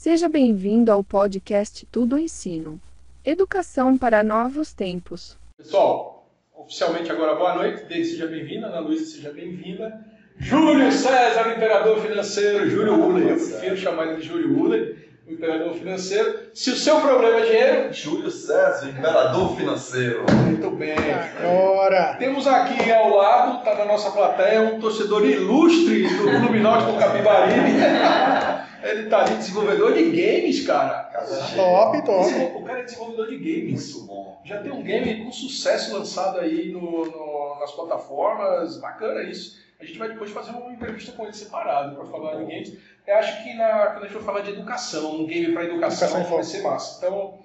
Seja bem-vindo ao podcast Tudo Ensino. Educação para novos tempos. Pessoal, oficialmente agora boa noite. Dei, seja bem-vinda. Ana Luísa, seja bem-vinda. Júlio César, imperador financeiro. Júlio Uller, eu prefiro chamar ele de Júlio Uller, o imperador financeiro. Se o seu problema é dinheiro, Júlio César, imperador financeiro. muito bem. Agora! Temos aqui ao lado, está na nossa plateia, um torcedor ilustre do Clube Náutico Capibari. Ele está ali, desenvolvedor de games, cara. Top, top. O cara é desenvolvedor de games. Muito bom. Já tem um game com sucesso lançado aí no, no- nas plataformas, bacana isso. A gente vai depois fazer uma entrevista com ele separado para falar de games. Eu acho que na, quando a gente for falar de educação, um game para educação, Educação vai ser massa. Então,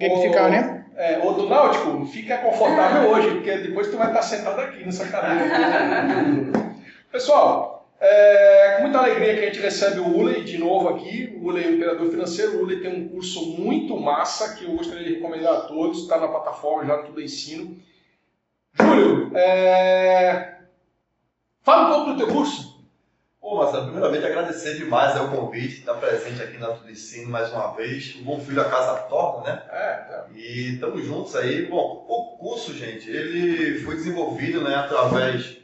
Gamificar, o- né? É, o do Náutico, fica confortável hoje, porque depois tu vai estar sentado aqui nessa cadeira. Pessoal, é, com muita alegria que a gente recebe o Uley de novo aqui. O Uley é o Imperador Financeiro. O Uley tem um curso muito massa que eu gostaria de recomendar a todos. Está na plataforma já no Tudo Ensino. Júlio, é, fala um pouco do teu curso. Pô, Marcelo, primeiramente agradecer demais aí o convite, estar presente aqui na Tudo Ensino mais uma vez. O bom filho a casa torna, né? É, é. E estamos juntos aí. Bom, o curso, gente, ele foi desenvolvido né, através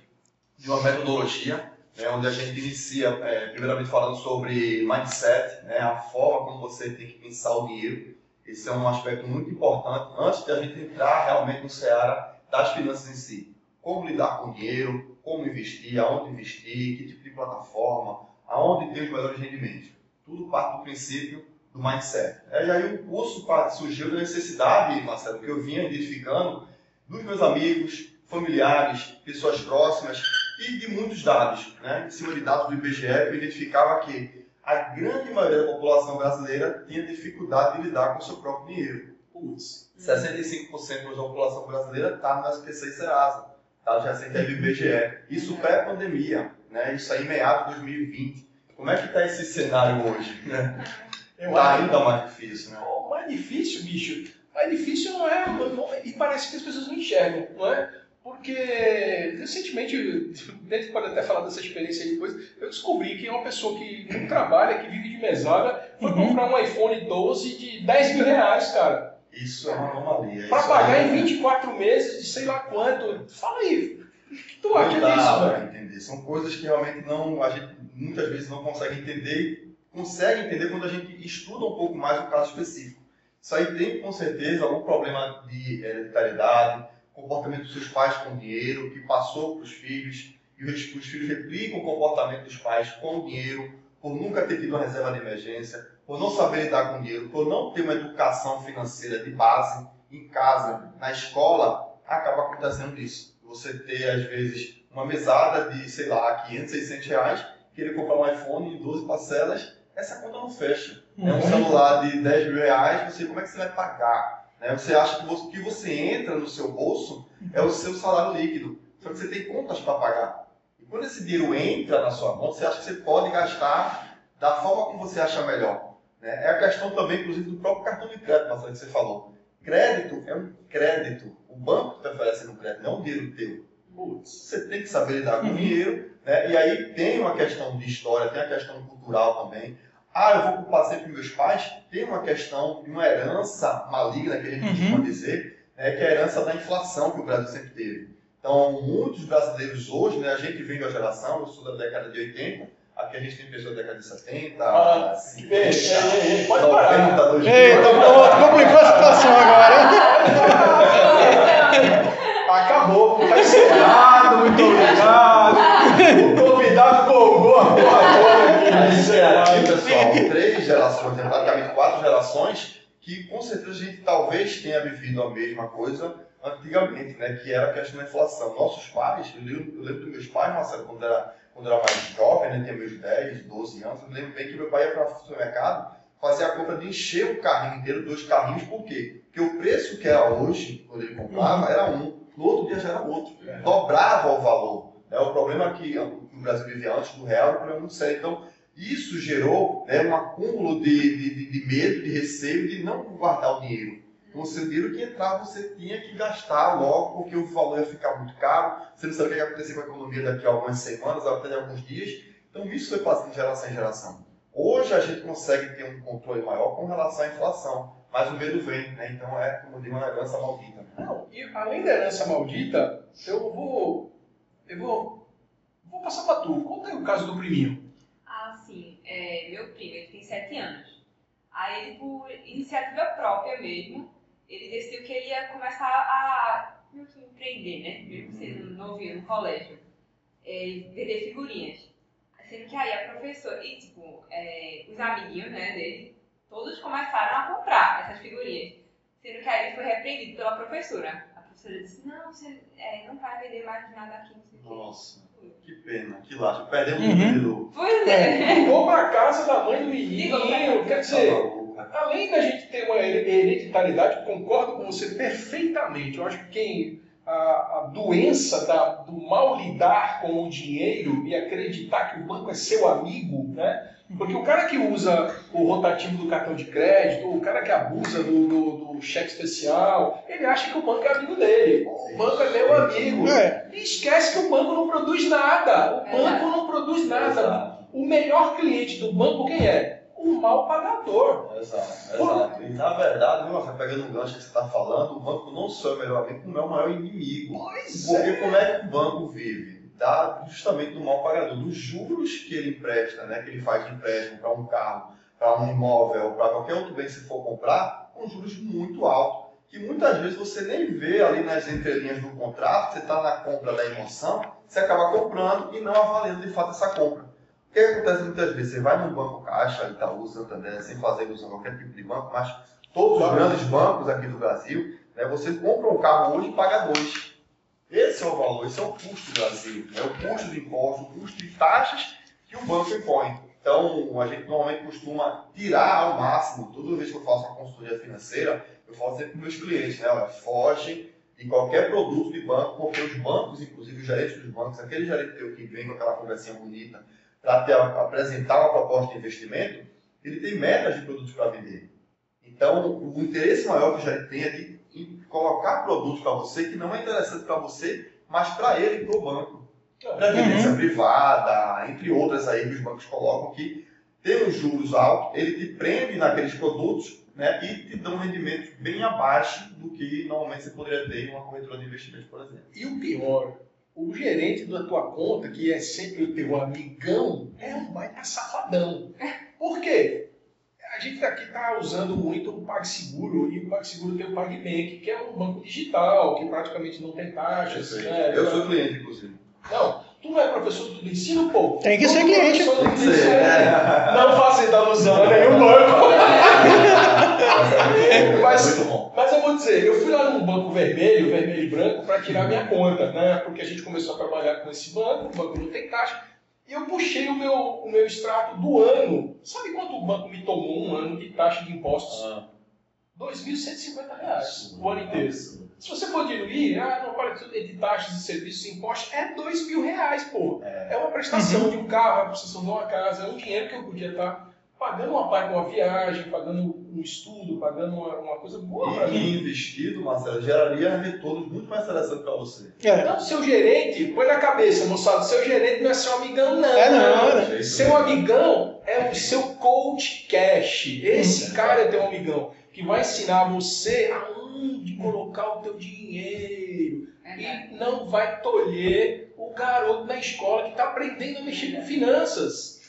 de uma metodologia, né, onde a gente inicia, é, primeiramente falando sobre mindset, né, a forma como você tem que pensar o dinheiro. Esse é um aspecto muito importante antes de a gente entrar realmente no seara das finanças em si. Como lidar com o dinheiro, como investir, aonde investir, que tipo de plataforma, aonde tem os melhores rendimentos. Tudo parte do princípio do mindset. É, e aí o curso surgiu da necessidade, Marcelo, que eu vinha identificando dos meus amigos, familiares, pessoas próximas e de muitos dados, né? em cima de dados do IBGE, que eu identificava que a grande maioria da população brasileira tinha dificuldade de lidar com o seu próprio dinheiro. Putz. 65% da população brasileira está no SPC e Serasa, dados recentes aí do IBGE. Isso pré-pandemia, né? isso aí em meados de 2020. Como é que está esse cenário hoje? Né? Está ainda mais difícil, né? O mais difícil, bicho, mais difícil não é, não- e parece que as pessoas não enxergam, não é? Porque recentemente, desde que pode até falar dessa experiência aí depois, eu descobri que é uma pessoa que não trabalha, que vive de mesada, foi Uhum. comprar um iPhone 12 de 10 mil reais, cara. Isso é uma anomalia. Pra Isso pagar aí em 24 meses de sei lá quanto. Fala aí, o que tu Não acha dá disso, velho? entender. São coisas que realmente não, a gente muitas vezes não consegue entender. Consegue entender quando a gente estuda um pouco mais o caso específico. Isso aí tem com certeza algum problema de hereditariedade, comportamento dos seus pais com o dinheiro, que passou para os filhos, e os, os filhos replicam o comportamento dos pais com o dinheiro, por nunca ter tido uma reserva de emergência, por não saber lidar com dinheiro, por não ter uma educação financeira de base em casa, na escola, acaba acontecendo isso. Você ter, às vezes, uma mesada de, sei lá, 500, 600 reais, querer comprar um iPhone em 12 parcelas, essa conta não fecha. É um celular de 10 mil reais, você, como é que você vai pagar? Né? Você acha que o que você entra no seu bolso é o seu salário líquido, só que você tem contas para pagar. E quando esse dinheiro entra na sua conta, você acha que você pode gastar da forma como você acha melhor. né? É a questão também, inclusive, do próprio cartão de crédito, Marcelo, que você falou. Crédito é um crédito. O banco está oferecendo um crédito, não é um dinheiro teu. Putz. Você tem que saber lidar com o Uhum. dinheiro, né? E aí tem uma questão de história, tem a questão cultural também. Ah, eu vou culpar sempre meus pais. Tem uma questão de uma herança maligna, que a gente Uhum. costuma dizer, né? que é a herança da inflação que o Brasil sempre teve. Então, muitos brasileiros hoje, né? A gente vem da geração, eu sou da década de 80, aqui a gente tem pessoas da década de 70, Ah, 50, ei, ei, ei, pode parar. 90, 2000. Eita, pronto, complicou a situação agora. Acabou, tá encerrado, muito obrigado. O convidado colgou a porra toda aqui. A gente tem três gerações, praticamente quatro gerações, que com certeza a gente talvez tenha vivido a mesma coisa antigamente, né? Que era a questão da inflação. Nossos pais, eu lembro, eu lembro dos meus pais, Marcelo, quando era, quando era mais jovem, né? Tinha meus 10, 12 anos, eu lembro bem que meu pai ia para o supermercado fazer a compra de encher o carrinho inteiro, dois carrinhos, por quê? Porque o preço que era hoje, quando ele comprava, era um, no outro dia já era outro. Dobrava o valor. Né? O problema que o Brasil vivia antes do real era um problema muito sério. Então, isso gerou né, um acúmulo de, de, de- de medo, de receio de não guardar o dinheiro. Então, o seu dinheiro que entrava, você tinha que gastar logo, porque o valor ia ficar muito caro. Você não sabia o que ia acontecer com a economia daqui a algumas semanas, até de alguns dias. Então, isso foi passando de geração em geração. Hoje a gente consegue ter um controle maior com relação à inflação, mas o medo vem, né? Então é, como digo, uma herança maldita. Não, e além da herança maldita, eu vou. Eu vou. Vou passar pra tu. Conta aí o caso do priminho. Ah, sim. É, meu primo, ele tem sete anos. Aí ele, por iniciativa própria mesmo, ele decidiu que ele ia começar a meio que empreender, né? Mesmo sendo novinho no colégio. É, vender figurinhas. Sendo que aí a professora, e tipo, é, os amiguinhos né, dele, todos começaram a comprar essas figurinhas. Sendo que aí ele foi repreendido pela professora. A professora disse, não, você é, não vai vender mais nada aqui, não sei o quê. Nossa, que pena, que lástima. Perdemos Uhum. um vendedor. Pois é. Ligou pra casa da mãe do menino. Quer Tá dizer, além da gente ter uma hereditariedade, concordo com você perfeitamente. Eu acho que quem. A, a doença da- do mal lidar com o dinheiro e acreditar que o banco é seu amigo, né? Porque o cara que usa o rotativo do cartão de crédito, o cara que abusa do, do- do cheque especial, ele acha que o banco é amigo dele. O banco é meu amigo. É. E esquece que o banco não produz nada. O banco Exato. não produz nada. O melhor cliente do banco quem é? O mal pagador. exato, exato. E na verdade, meu, pegando um gancho que você está falando, o banco não só é o melhor amigo, como é o maior inimigo. Pois Porque como é que o banco vive? Dá justamente do mal pagador, dos juros que ele empresta, né? que ele faz de empréstimo para um carro, para um imóvel, para qualquer outro bem que você for comprar, com juros muito altos. Que muitas vezes você nem vê ali nas entrelinhas do contrato, você está na compra da emoção, você acaba comprando e não avaliando de fato essa compra. O que acontece muitas vezes? Você vai num banco Caixa, Itaú, Santander, sem fazer alusão a qualquer tipo de banco, mas todos os grandes bancos aqui do Brasil, né, você compra um carro hoje e paga dois. Esse é o valor, esse é o custo do Brasil. É o custo de imposto, o custo de taxas que o banco impõe. Então, a gente normalmente costuma tirar ao máximo, toda vez que eu faço uma consultoria financeira, eu falo sempre para meus clientes, né? Olha, foge de qualquer produto de banco, porque os bancos, inclusive os gerentes dos bancos, aquele gerente que vem com aquela conversinha bonita para te apresentar uma proposta de investimento, ele tem metas de produtos para vender. Então, o interesse maior que o gerente tem é de em colocar produtos para você que não é interessante para você, mas para ele e para o banco. Previdência privada, entre outras aí que os bancos colocam que tem os juros altos, ele te prende naqueles produtos né, e te dá um rendimento bem abaixo do que normalmente você poderia ter em uma corretora de investimentos, por exemplo. E o pior, o gerente da tua conta, que é sempre o teu amigão, é um baita safadão. Por quê? A gente aqui está usando muito o PagSeguro e o PagSeguro tem o PagBank, que é um banco digital, que praticamente não tem taxas. né? Eu sou cliente, inclusive. Não, tu não é professor do ensino, pô? Tem que Tu ser não é cliente. professor do Tem que ser, ensino. é. Não faça essa alusão a nenhum banco. Mas é muito bom. Mas eu vou dizer, eu fui lá num banco vermelho, vermelho e branco, para tirar minha conta, né? Porque a gente começou a trabalhar com esse banco, o banco não tem taxa. E eu puxei o meu, o meu extrato do ano. Sabe quanto o banco me tomou um ano de taxa de impostos? Ah. 2.150 reais o ano inteiro. Se você for diluir, ah, não, para tudo de taxas e serviços e impostos, é dois mil reais, pô. É uma prestação de um carro, é uma prestação de uma casa, é um dinheiro que eu podia estar pagando uma uma viagem, pagando um estudo, pagando uma, uma coisa boa para E mim. investido, Marcelo, geraria retornos muito mais interessantes para você. É. Então, seu gerente, põe na cabeça, moçada, seu gerente não é seu amigão, não. É, não, né? Seu amigão é o seu coach cash. Esse cara é teu amigão, que vai ensinar você aonde colocar o teu dinheiro. E não vai tolher o garoto na escola que está aprendendo a mexer com finanças.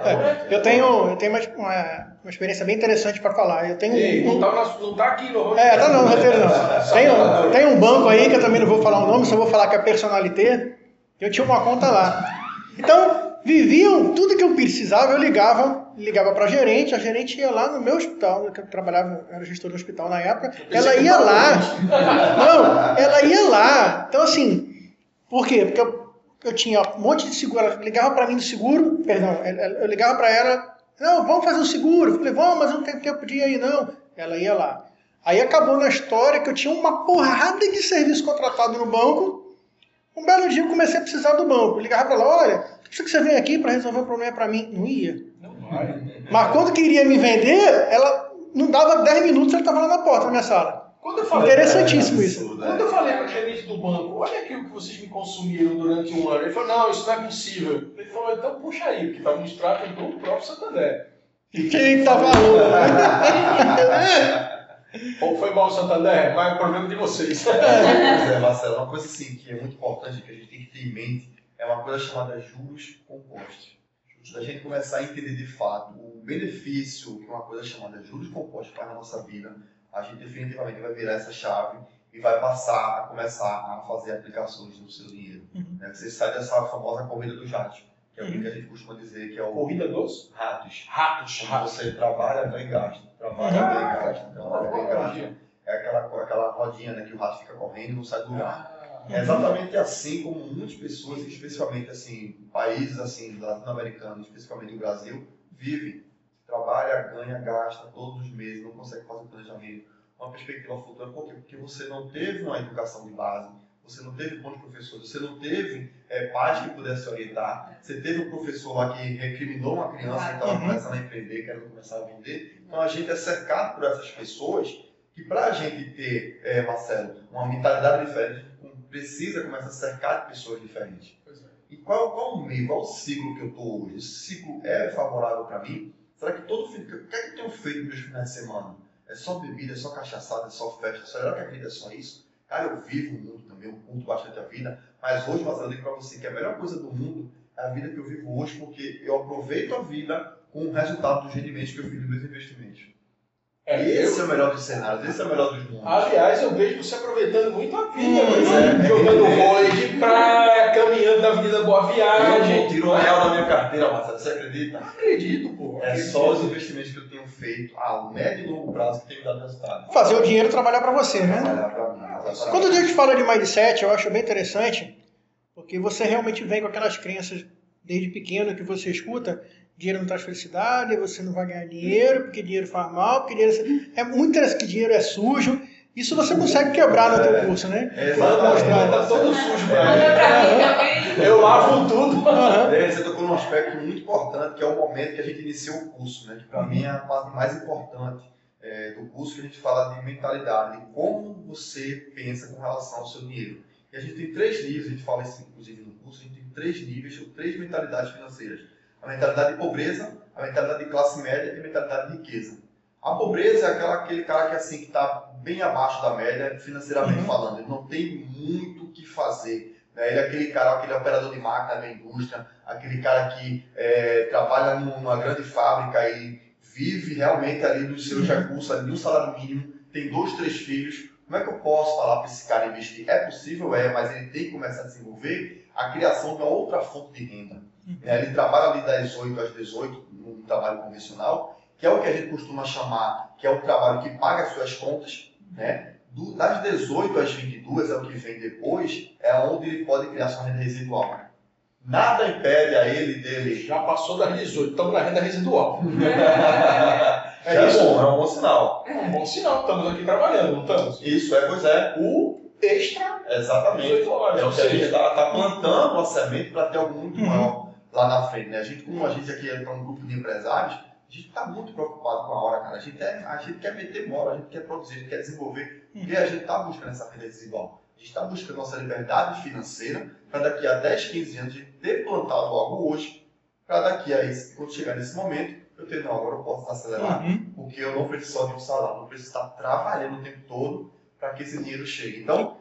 É, eu tenho, eu tenho uma, uma, uma experiência bem interessante para falar. Eu tenho Ei, um, não tá, não tá aqui no. É, tá não, roteiro não. Tem um, tem um banco aí que eu também não vou falar o nome, só vou falar que é Personalité. Eu tinha uma conta lá. Então, viviam tudo que eu precisava, eu ligava, ligava para a gerente, a gerente ia lá no meu hospital, que eu trabalhava, era gestor do hospital na época, ela ia lá. Não, ela ia lá. Então, assim, por quê? Porque eu, eu tinha um monte de seguro, ela ligava para mim do seguro, perdão, eu, ligava para ela, não, vamos fazer o seguro. Eu falei, vamos, mas eu não tenho tempo de ir aí, não. Ela ia lá. Aí acabou na história que eu tinha uma porrada de serviço contratado no banco. Um belo dia eu comecei a precisar do banco. Eu ligava para ela, olha, precisa que você venha aqui para resolver um problema para mim. Não ia. Não vai. Mas quando queria me vender, ela não dava 10 minutos, ela estava lá na porta da minha sala. Quando eu falei, Interessantíssimo isso. Absurdo, quando é. eu falei com o gerente do banco, olha aqui o que vocês me consumiram durante um ano. Ele falou, não, isso não é possível. Ele falou, então puxa aí, porque estava no extrato do próprio Santander. Quem tá falando? Ou foi mal o Santander, mas é o problema de vocês. Pois é, Marcelo, uma coisa assim que é muito importante que a gente tem que ter em mente é uma coisa chamada juros compostos. Da gente começar a entender de fato o benefício que uma coisa chamada juros compostos faz na nossa vida, a gente definitivamente vai virar essa chave e vai passar a começar a fazer aplicações no seu dinheiro. Uhum. Né? Você sai dessa famosa corrida dos ratos, que é o que a gente costuma dizer que é o Corrida dos ratos. ratos. Quando você trabalha, ganha e gasta. Trabalha, Ah, ganha e gasta. Trabalha, ganha e gasta. É aquela, aquela rodinha né, que o rato fica correndo e não sai do lugar. Ah, É exatamente assim como muitas pessoas, especialmente assim, países assim, latino-americanos, especialmente o Brasil, vivem. Trabalha, ganha, gasta todos os meses, não consegue fazer um planejamento, uma perspectiva futura. Por quê? Porque você não teve uma educação de base, você não teve bons professores, você não teve é, pais que pudessem orientar, você teve um professor lá que recriminou uma criança que estava Uhum. começando a empreender, querendo começar a vender. Então a gente é cercado por essas pessoas que para a gente ter, é, Marcelo, uma mentalidade diferente, precisa começar a cercar de pessoas diferentes. é. E qual, qual o meio, qual o ciclo que eu estou hoje? Esse ciclo é favorável para mim? Será que todo fim, o que é que eu tenho feito nos finais de semana? É só bebida, é só cachaçada, é só festa? Será que a vida é só isso? Cara, eu vivo o mundo também, eu curto bastante a vida, mas hoje, eu digo para você que a melhor coisa do mundo é a vida que eu vivo hoje, porque eu aproveito a vida com o resultado dos rendimentos que eu fiz dos meus investimentos. É, esse eu- é o melhor dos cenários, esse é o melhor dos mundos. Aliás, eu vejo você aproveitando muito a vida, né? é. jogando vôlei de praia, caminhando na Avenida Boa Eu Viagem. tiro um real da minha carteira, Marcelo, você acredita? Não acredito, pô. É acredito. só os investimentos que eu tenho feito a médio e longo prazo que tem me dado resultado. Fazer o dinheiro trabalhar para você, né? Trabalhar pra mim, exatamente. Quando a gente fala de mindset, eu acho bem interessante, porque você realmente vem com aquelas crenças desde pequeno que você escuta, dinheiro não traz felicidade, você não vai ganhar dinheiro, porque dinheiro faz mal, porque dinheiro é muito interessante que dinheiro é sujo. Isso você consegue quebrar no teu curso, né? É, Manda, exatamente. manda todo sujo pra Manda mim. pra. Eu lavo tudo. É, Você tocou num aspecto muito importante, que é o momento que a gente iniciou o curso, né? que para mim é a parte mais importante é, do curso, que a gente fala de mentalidade, de como você pensa com relação ao seu dinheiro. E a gente tem três níveis, a gente fala isso inclusive no curso, a gente tem três níveis, ou três mentalidades financeiras. A mentalidade de pobreza, a mentalidade de classe média e a mentalidade de riqueza. A pobreza é aquela, aquele cara que assim que está bem abaixo da média, financeiramente Uhum. falando, ele não tem muito o que fazer. né? Ele é aquele cara, aquele operador de máquina da indústria, aquele cara que é, trabalha num- numa grande fábrica e vive realmente ali dos seus recursos, ali do salário mínimo, tem dois, três filhos. Como é que eu posso falar para esse cara investir? É possível, é, mas ele tem que começar a desenvolver a criação de uma outra fonte de renda. Né? Ele trabalha ali das 8 às 18, num trabalho convencional, que é o que a gente costuma chamar, que é o trabalho que paga as suas contas, né? Do- das 18 às 22 é o que vem depois, é onde ele pode criar sua renda residual. Nada impede a ele dele. Já passou das 18, estamos na renda residual. É, É isso? bom, é um bom sinal. É um bom sinal, estamos aqui trabalhando, não estamos? Isso é, pois é. O extra Exatamente. 18 horas. É ou o que a gente está tá plantando uma semente para ter algo muito Uhum. maior lá na frente. Né? A gente, como a gente aqui é um grupo de empresários, a gente está muito preocupado com a hora, cara. A gente, é, a gente quer meter bola, a gente quer produzir, a gente quer desenvolver. E a gente está buscando essa renda residual. A gente está buscando nossa liberdade financeira para daqui a 10, 15 anos a gente ter plantado algo hoje, para daqui a esse, quando chegar nesse momento, eu ter, não, agora eu posso acelerar, Uhum. porque eu não preciso só de um salário, não preciso estar trabalhando o tempo todo para que esse dinheiro chegue. Então,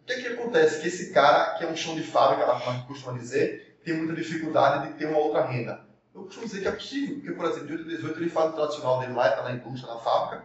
o que, que acontece? Que esse cara, que é um chão de fábrica, como a gente costuma dizer, tem muita dificuldade de ter uma outra renda. Eu costumo dizer que é possível, porque, por exemplo, de 8 a 18 ele faz o tradicional dele lá, está na indústria, na fábrica,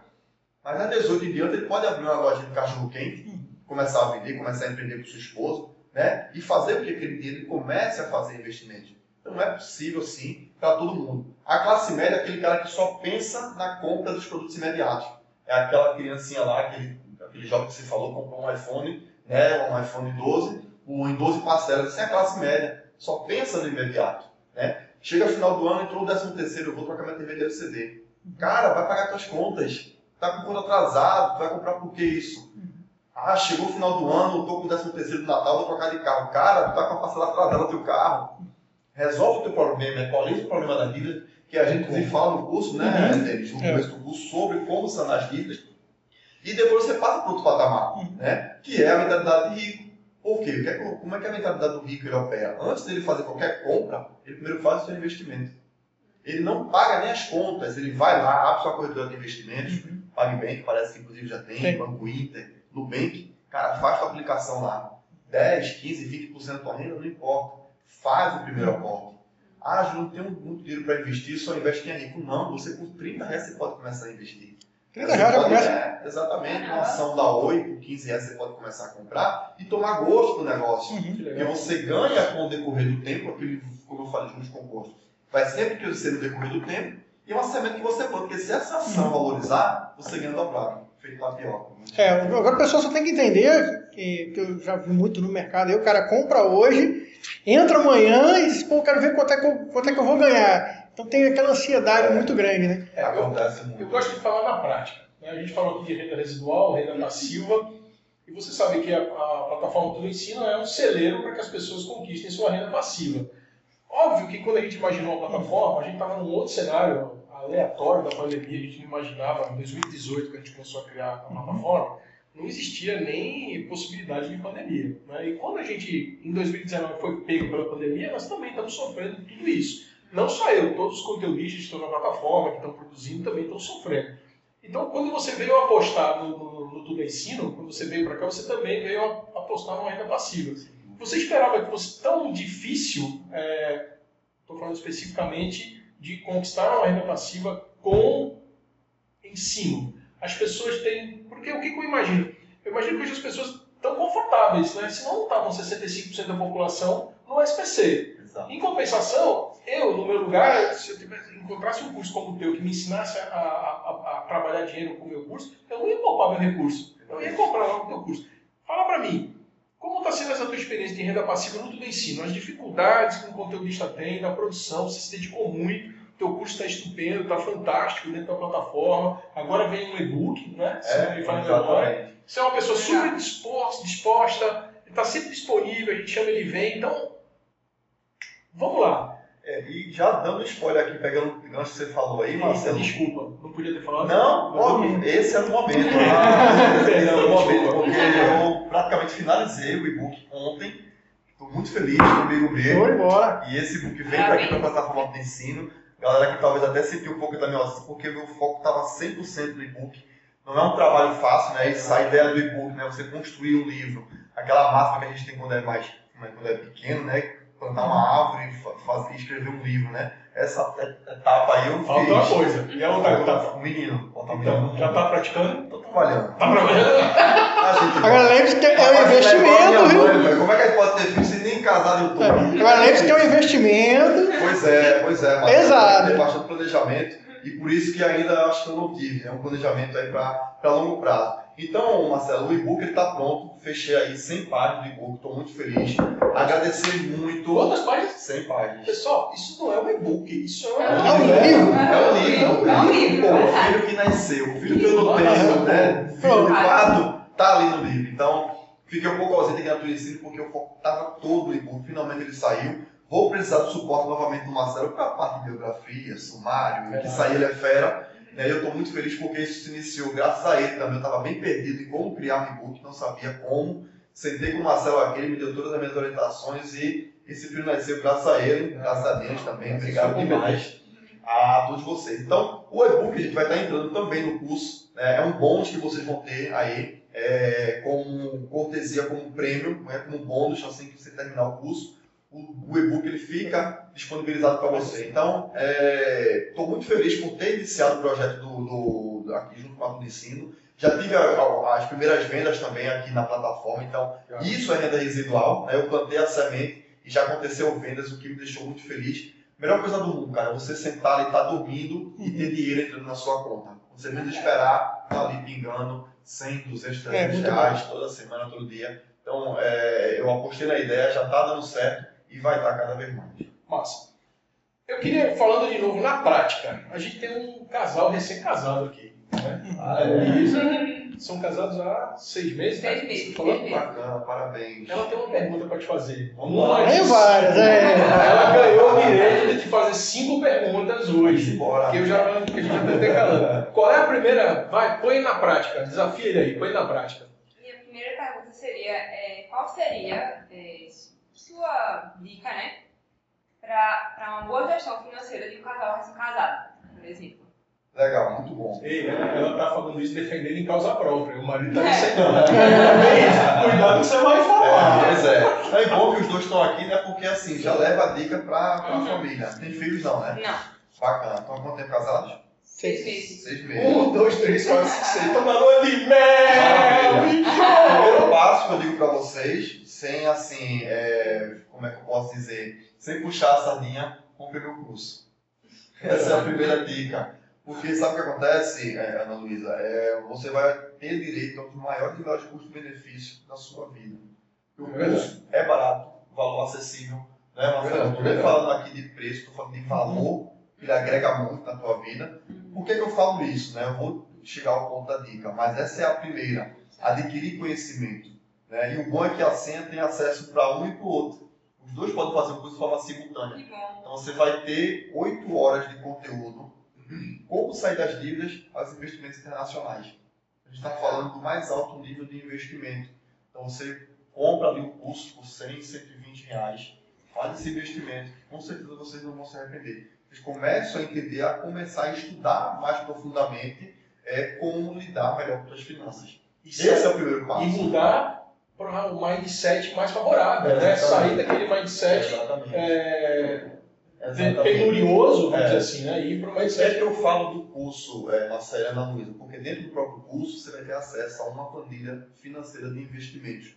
mas às 18 em diante ele pode abrir uma loja de cachorro-quente, começar a vender, começar a empreender com seu esposo, né? E fazer com que aquele dinheiro ele comece a fazer investimentos. Então é possível, sim, para todo mundo. A classe média é aquele cara que só pensa na compra dos produtos imediatos. É aquela criancinha lá, aquele, aquele jovem que você falou, comprou um iPhone, né? Um iPhone 12, ou em 12 parcelas. Isso é a classe média. Só pensa no imediato, né? Chega final do ano, entrou o 13 terceiro, eu vou trocar minha TV de LCD. Cara, vai pagar tuas contas. Tá com conta atrasado, tu vai comprar por que isso? Ah, chegou o final do ano, eu tô com o 13 terceiro do Natal, vou trocar de carro. Cara, tu tá com a parcela atrasada do teu carro. Resolve o teu problema, equaliza o problema da dívida, que a gente inclusive fala no curso, né, Uhum. Denis, no É. começo do curso, sobre como sanar as dívidas. E depois você passa para outro patamar, Uhum. né? que é a mentalidade de rico. Por quê? O que é que- Como é que a mentalidade do rico ele opera? Antes dele fazer qualquer compra, ele primeiro faz o seu investimento. Ele não paga nem as contas, ele vai lá, abre sua corretora de investimentos, PagBank, parece que inclusive já tem, Sim. Banco Inter, Nubank, cara, faz sua aplicação lá. 10, 15, 20% da tua renda, não importa. Faz o primeiro aporte. Ah, Ju, não tenho muito dinheiro para investir, só investe em rico. Não, você com 30 reais você pode começar a investir. 30 reais já pode- começa. é, exatamente, uma ação da Oi, por 15 reais você pode começar a comprar e tomar gosto do negócio. Uhum. Legal. você ganha com o decorrer do tempo, aquele, como eu falei, juros compostos. Vai sempre crescer no decorrer do tempo e é uma semente que você planta. Porque se essa ação valorizar, você ganha dobrado. Feito tapioca. É, agora o pessoal só tem que entender, que, que eu já vi muito no mercado, aí o cara compra hoje, entra amanhã e diz, pô, eu quero ver quanto é que eu, quanto é que eu vou ganhar. Então tem aquela ansiedade muito grande, né? É, eu, Acontece muito. eu gosto de falar na prática. né? A gente falou aqui de renda residual, renda passiva, e você sabe que a, a plataforma Tudo Ensina é um celeiro para que as pessoas conquistem sua renda passiva. Óbvio que quando a gente imaginou a plataforma, a gente estava num outro cenário aleatório da pandemia, a gente não imaginava, em 2018, que a gente começou a criar a plataforma, não existia nem possibilidade de pandemia. Né? E quando a gente, em 2019, foi pego pela pandemia, nós também estamos sofrendo tudo isso. Não só eu, todos os conteudistas que estão na plataforma, que estão produzindo, também estão sofrendo. Então, quando você veio apostar no, no, no Tudo Ensino, quando você veio para cá, você também veio apostar numa renda passiva. Você esperava que fosse tão difícil, estou falando especificamente de conquistar uma renda passiva com ensino. As pessoas têm. Porque o que, eu imagino? Eu imagino que hoje as pessoas estão confortáveis, né? Se não estavam 65% da população no SPC. Exato. Em compensação, eu, no meu lugar, se eu tivesse, encontrasse um curso como o teu que me ensinasse a, a- a- a trabalhar dinheiro com o meu curso, eu não ia poupar meu recurso. Eu ia comprar logo o teu curso. Fala pra mim, como está sendo essa tua experiência de renda passiva no Tudo Ensino? As dificuldades que um conteudista tem na produção, você se dedicou muito, o teu curso está estupendo, está fantástico dentro da plataforma. Agora vem um e-book, né? Se não me. Você é uma pessoa super disposta, está sempre disponível, a gente chama ele vem. Então, vamos lá. É, e já dando spoiler aqui, pegando o gancho que você falou aí, Marcelo. Desculpa, não podia ter falado. Não, óbvio, esse era o momento. Ah, esse era o momento, porque eu praticamente finalizei o e-book ontem. Estou muito feliz comigo mesmo. De bola. E esse e-book vem para aqui para a plataforma de ensino. Galera que talvez até sentiu um pouco da minha porque meu foco estava 100% no e-book. Não é um trabalho fácil, né? Isso, a ideia do e-book, né? Você construir um livro. Aquela máxima que a gente tem quando é mais, quando é pequeno, né? Plantar uma árvore e fa- fazer, escrever um livro, né? Essa etapa aí eu Falta uma fiz. coisa. E a outra etapa? Um menino. Falta um Então, menino. já está praticando? Tô trabalhando. Tá trabalhando? Agora lembre-se que é um tá investimento, viu? mãe. Como é que a gente pode ter filho sem nem casar no YouTube? É, Agora lembre-se que é um investimento. Pois é, pois é. Mas Pesado. Tem bastante planejamento e por isso que ainda acho que eu não tive. É um planejamento aí para longo prazo. Então, Marcelo, o e-book está pronto. Fechei aí 100 páginas do e-book. Estou muito feliz. Agradecer muito. Quantas páginas? 100 páginas. Pessoal, isso não é um e-book, isso é um É um livro. livro. É um livro. É um livro, o filho que nasceu, o filho que eu não tenho, né? Filho de fato, tá ali no livro. Então, fiquei um pouco ausente aqui na Turismo porque o foco estava todo no e-book. Finalmente ele saiu. Vou precisar do suporte novamente do Marcelo para a parte de biografia, sumário, que aí ele é fera. Né? Eu estou muito feliz porque isso se iniciou graças a ele também. Eu estava bem perdido em como criar um e-book, não sabia como. Sentei com o Marcelo aqui, ele me deu todas as minhas orientações e esse filho nasceu graças a ele, graças a Deus também. Obrigado demais a todos vocês. Então, o e-book a gente vai estar entrando também no curso. né? É um bônus que vocês vão ter aí, é, como cortesia, como prêmio, né? como bônus assim que você terminar o curso. O, o e-book ele fica disponibilizado para você. Então, estou muito feliz por ter iniciado o projeto do, do- aqui junto com a Ensino. Já tive a- a- as primeiras vendas também aqui na plataforma, então isso é renda residual. Né? Eu plantei a semente e já aconteceu vendas, o que me deixou muito feliz. Melhor coisa do mundo, cara, é você sentar ali, tá dormindo e ter dinheiro entrando na sua conta. Você precisa esperar, tá ali pingando 100, 200, 300 muito reais toda semana, todo dia. Então, é, eu apostei na ideia, já tá dando certo e vai estar cada vez mais. Massa. Eu queria, falando de novo na prática, a gente tem um casal recém-casado aqui. Né? Ah, A Isa, são casados há seis meses. Seis né? meses, seis meses. Bacana, parabéns. Ela tem uma pergunta para te fazer. Vamos lá. Tem várias, é. Ela ganhou o direito de te fazer cinco perguntas hoje. Bora. Que eu já que a gente já tá intercalando. Qual é a primeira, vai, põe na prática, desafia ele aí, põe na prática. Minha primeira pergunta seria, é, qual seria é, sua dica, né, para uma boa gestão financeira de um casal recém-casado, por exemplo? Legal, muito bom. Ei, ela, tá falando isso defendendo em causa própria. O marido tá. É isso, cuidado que você vai É, falar. pois é. É bom que os dois estão aqui, né? Porque assim, já leva a dica pra, pra família. Tem filhos não, né? Não, Bacana. Então há quanto tempo casados? seis meses. Seis meses. Um, dois, três, quatro, cinco, seis. Tô na lua de mel! Primeiro passo que eu digo pra vocês, sem assim, é, como é que eu posso dizer, sem puxar a sardinha, compre meu curso. Essa é a primeira dica. Porque sabe o que acontece, é, Ana Luísa? É, você vai ter direito a um dos maiores níveis de custo-benefício da sua vida. O curso é barato, valor acessível. Né, Marcelo? Verdade, Não estou nem falando aqui de preço, estou falando de valor, que ele agrega muito na tua vida. Por que, que eu falo isso? Né? Eu vou chegar ao ponto da dica, mas essa é a primeira. Adquirir conhecimento. Né? E o bom é que a senha tem acesso para um e para o outro. Os dois podem fazer o curso de forma simultânea. Então você vai ter oito horas de conteúdo. Como sair das dívidas aos investimentos internacionais. A gente está falando do mais alto nível de investimento. Então você compra ali o curso por 100, 120 reais. Faz esse investimento. que Com certeza vocês não vão se arrepender. Vocês começam a entender, a começar a estudar mais profundamente é, como lidar melhor com as finanças. Isso Esse é o primeiro passo. E mudar para um mindset mais favorável, né? Sair daquele mindset é, penurioso, vamos É. dizer assim, né? E ir para um Por que eu falo do curso é, Era Ana Luísa? Porque dentro do próprio curso você vai ter acesso a uma planilha financeira de investimentos.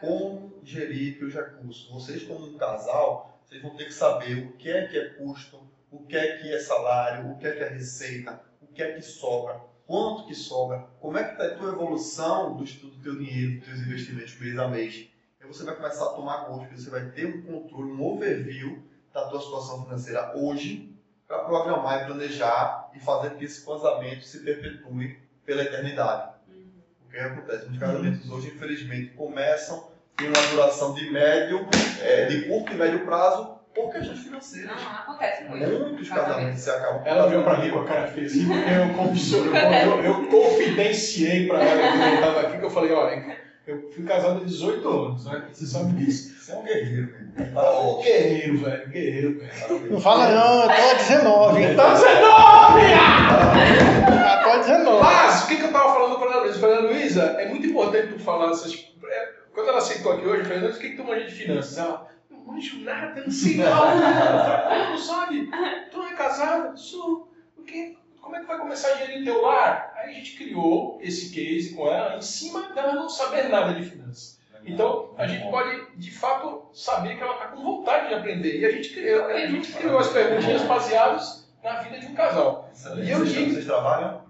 Como gerir os recursos. Vocês, como um casal, vocês vão ter que saber o que é que é custo, o que é que é salário, o que é que é receita, o que é que sobra, quanto que sobra, como é que está a tua evolução do estudo do teu dinheiro, dos teus investimentos mês a mês. Aí você vai começar a tomar gosto, porque você vai ter um controle, um overview da tua situação financeira hoje, para programar e planejar e fazer que esse casamento se perpetue pela eternidade. Uhum. O que acontece? Muitos casamentos hoje, infelizmente, começam em uma duração de médio, é, de curto e médio prazo, por questões financeiras. Não, acontece muito. Muitos casamentos se acabam. Ela veio para mim com a cara feia assim, porque eu, eu, eu confidenciei para ela que eu estava aqui, que eu falei, olha, eu fui casado há 18 anos, né? Você sabe disso. Você é um guerreiro. Ô, Parabéns. guerreiro, velho, guerreiro, velho. Não fala não, eu tô a 19, hein? Tá 19! Já tô a 19. Mas, o que, que eu tava falando para a Ana Luísa? Falei, Ana Luísa, é muito importante tu falar essas. é, Quando ela sentou aqui hoje, eu falei, Ana Luísa, o que, que tu manja de finanças? Ela, manjo nada, não sei "Como não sabe? Tu não é casada? Sou. O quê? Como é que vai começar a gerir teu lar? Aí a gente criou esse case com ela em cima dela não saber nada de finanças. Então, a gente pode, de fato, saber que ela está com vontade de aprender. E a gente criou, a gente criou as perguntinhas baseadas na vida de um casal. E eu digo- vocês trabalham?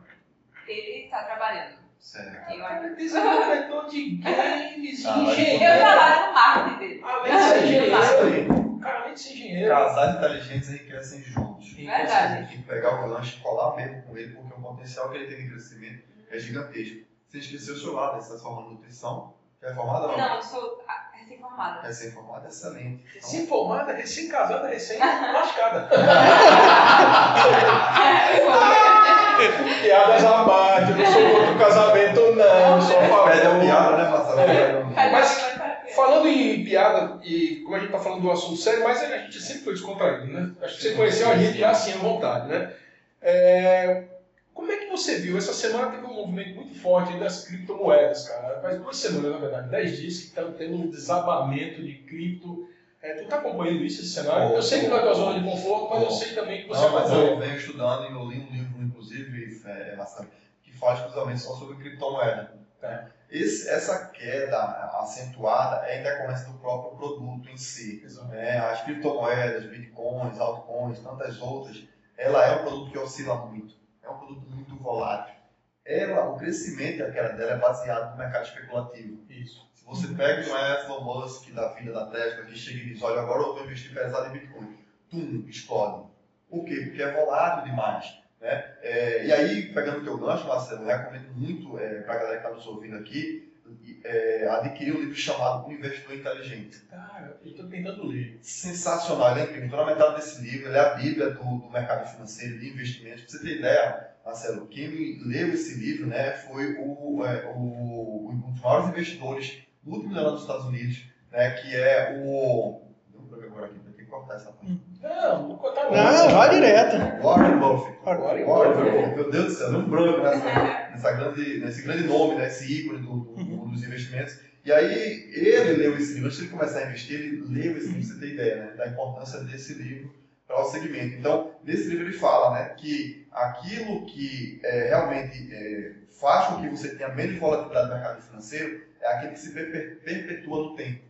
Ele está trabalhando. Certo. Eu, desenvolvedor de games, Ah, engenheiro. eu trabalho no marketing dele. Além de ser engenheiro. Cara, além de ser engenheiro. Casais inteligentes enriquecem juntos. Verdade. Tem que pegar o lanche e colar mesmo com ele, porque o potencial que ele tem de crescimento é gigantesco. Você esqueceu o seu lado, você está formando nutrição? Já é formada ou Não, eu sou recém-formada. Recém-formada, excelente. Então, Recém-formada, recém-casada, recém-lascada. Piadas à parte, eu não sou contra o casamento, não. Sou pede a piada, né, Marcelo? É. Mas- Falando em piada, e como a gente tá falando do assunto sério, mas a gente sempre foi descontraído, né? Acho que você conheceu a gente já assim à vontade, né? É, é você viu? Essa semana teve um movimento muito forte das criptomoedas, cara. Faz duas semanas, na verdade, dez dias que estão tendo um desabamento de cripto. É, tu tá acompanhando isso, esse cenário? Eu sei que não é tua zona de conforto, mas eu sei também que você Não, mas eu venho estudando e eu li um livro, inclusive, é, Marcelo, que fala exclusivamente só sobre criptomoeda. É. Esse- essa queda acentuada é em decorrência do próprio produto em si. Né? As criptomoedas, bitcoins, altcoins, tantas outras, ela é um produto que oscila muito. É um produto muito volátil. Ela, o crescimento a queda dela é baseado no mercado especulativo. Isso. Se você pega um Elon Musk da vida da Tesla que chega e diz, olha, agora eu vou investir pesado em Bitcoin. Tum, explode. Por quê? Porque é volátil demais. Né? É, e aí, pegando o teu gancho, Marcelo, eu recomendo muito é, para a galera que está nos ouvindo aqui, é, adquirir um livro chamado O Investidor Inteligente Cara, eu tô tentando ler. sensacional, ele é incrível. Estou na metade desse livro, ele é a bíblia do, do mercado financeiro, de investimentos. Pra você ter ideia, Marcelo, quem leu esse livro né, foi o, é, o, um dos maiores investidores do último ano dos Estados Unidos, né, que é o. Deu um problema agora aqui, vou ter que cortar essa parte. Não, não contar não. Não, vai direto. Warren Buffett. Warren Buffett. Meu Deus do céu, um branco nessa, nessa grande, nesse grande nome, né, esse ícone do, do- do- dos investimentos. E aí, ele leu esse livro, antes de ele começar a investir, ele leu esse livro, pra você ter ideia né, da importância desse livro para o segmento. Então, nesse livro ele fala né, que aquilo que é, realmente é, faz com que você tenha menos volatilidade no mercado financeiro é aquele que se perpe- perpetua no tempo.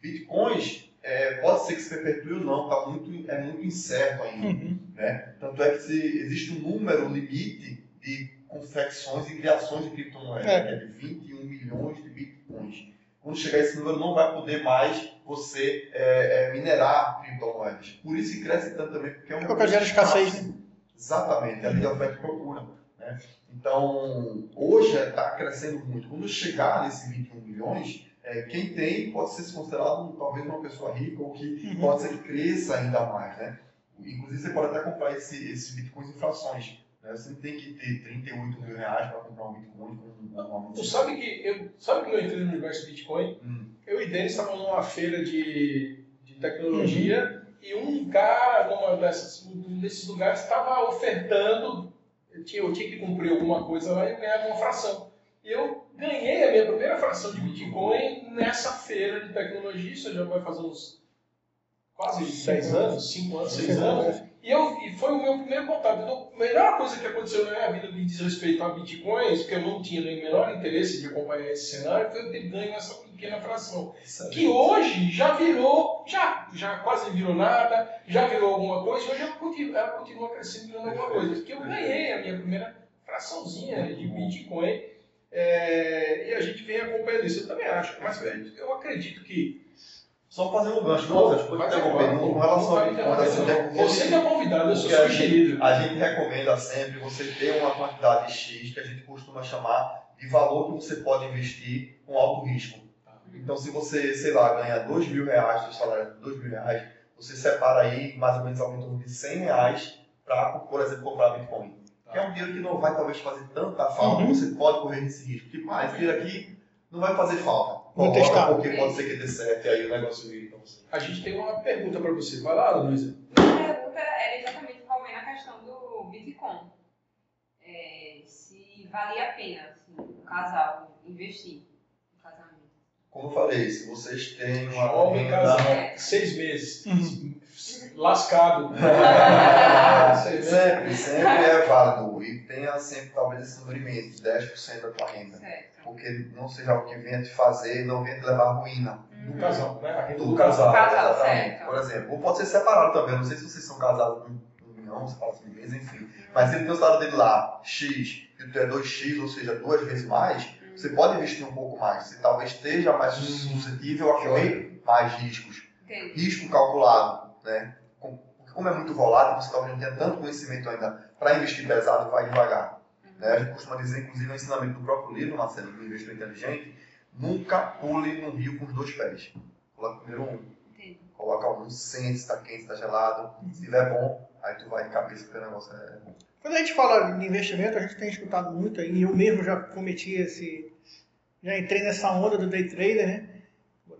Bitcoins, é, pode ser que se perpetue ou não, tá muito, é muito incerto ainda. Uhum. Né? Tanto é que se, existe um número limite de confecções e criações de criptomoedas, É. que é de 21 milhões de bitcoins. Quando chegar esse número, não vai poder mais você é, é, minerar criptomoedas. Por isso que cresce tanto também, porque é um É por causa da escassez, né? Exatamente, é oferta e procura. Né? Então, hoje está crescendo muito. Quando chegar nesse 21 milhões, é, quem tem pode ser considerado talvez uma pessoa rica ou que Uhum. pode ser que cresça ainda mais. Né? Inclusive, você pode até comprar esse, esse Bitcoin em frações. Né? Você tem que ter 38 mil reais para comprar um Bitcoin com uma Tu sabe que eu, sabe que eu entrei no universo Bitcoin? Hum. Eu e Denis estavam numa feira de, de tecnologia e um cara numa dessas, um desses lugares estava ofertando, eu tinha, eu tinha que cumprir alguma coisa lá e eu ganhava uma fração. E eu ganhei a minha primeira fração de Bitcoin nessa feira de tecnologia, isso já vai fazer uns quase Cinco 10 anos. anos, 5 anos, 6 anos. E, eu, e foi o meu primeiro contato. Então, a melhor coisa que aconteceu na minha vida que diz respeito a bitcoins, porque eu não tinha nem o menor interesse de acompanhar esse cenário, foi eu ter ganho essa pequena fração. Que hoje já virou, já, já quase virou nada, já virou alguma coisa, e hoje ela continua, ela continua crescendo virando alguma coisa. Porque eu ganhei a minha primeira fraçãozinha de bitcoin. é, e a gente vem acompanhando isso. Eu também acho, mas eu acredito que. Só fazer um gancho, não, Sérgio, pode Vai interromper, com relação a. Você que é convidado, eu sou Porque a gente- sugerido. A gente recomenda sempre você ter uma quantidade X que a gente costuma chamar de valor que você pode investir com alto risco. Então, se você, sei lá, ganha 2 mil reais, seu salário é 2 mil reais, você separa aí mais ou menos algo em torno de 100 reais para, por exemplo, comprar Bitcoin. Que é um dinheiro que não vai talvez fazer tanta falta, Uhum. você pode correr esse risco. Tipo, ah, esse dinheiro aqui não vai fazer falta. Vou testar. Porque pode ser que dê certo e aí o negócio vire pra você. A gente tem uma pergunta para você. Vai lá, Luísa. Minha pergunta era exatamente envolvendo a questão do Bitcoin. É, se valia a pena, assim, o casal investir no casamento. Como eu falei, se vocês têm uma Jovem renda... casal, seis meses. Uhum. Lascado. É, Sei, né? sempre, sempre E tenha sempre talvez esse número imenso, 10% da tua renda. Certo. Porque não seja o que venha te fazer, não venha te levar à ruína. Do casal, né? A renda Do do casal. casal, exatamente. certo. Por exemplo, ou pode ser separado também. Não sei se vocês são casados com um milhão, você fala assim, mês, enfim. Mas se ele tem o salário dele lá, X, e tu é 2X, ou seja, duas vezes mais, você pode investir um pouco mais. Você talvez esteja mais suscetível a correr mais riscos. Entendi. risco calculado, né? Como é muito volátil, você talvez não tenha tanto conhecimento ainda para investir pesado, vai devagar. Né? A gente costuma dizer, inclusive, no ensinamento do próprio livro, Marcelo, do Investimento Inteligente, nunca pule no rio com os dois pés. Coloca primeiro um, coloca um, sente se está quente, se está gelado. Se estiver bom, aí tu vai de cabeça porque o negócio é bom. Quando a gente fala de investimento, a gente tem escutado muito aí, eu mesmo já cometi esse. Já entrei nessa onda do day trader, né?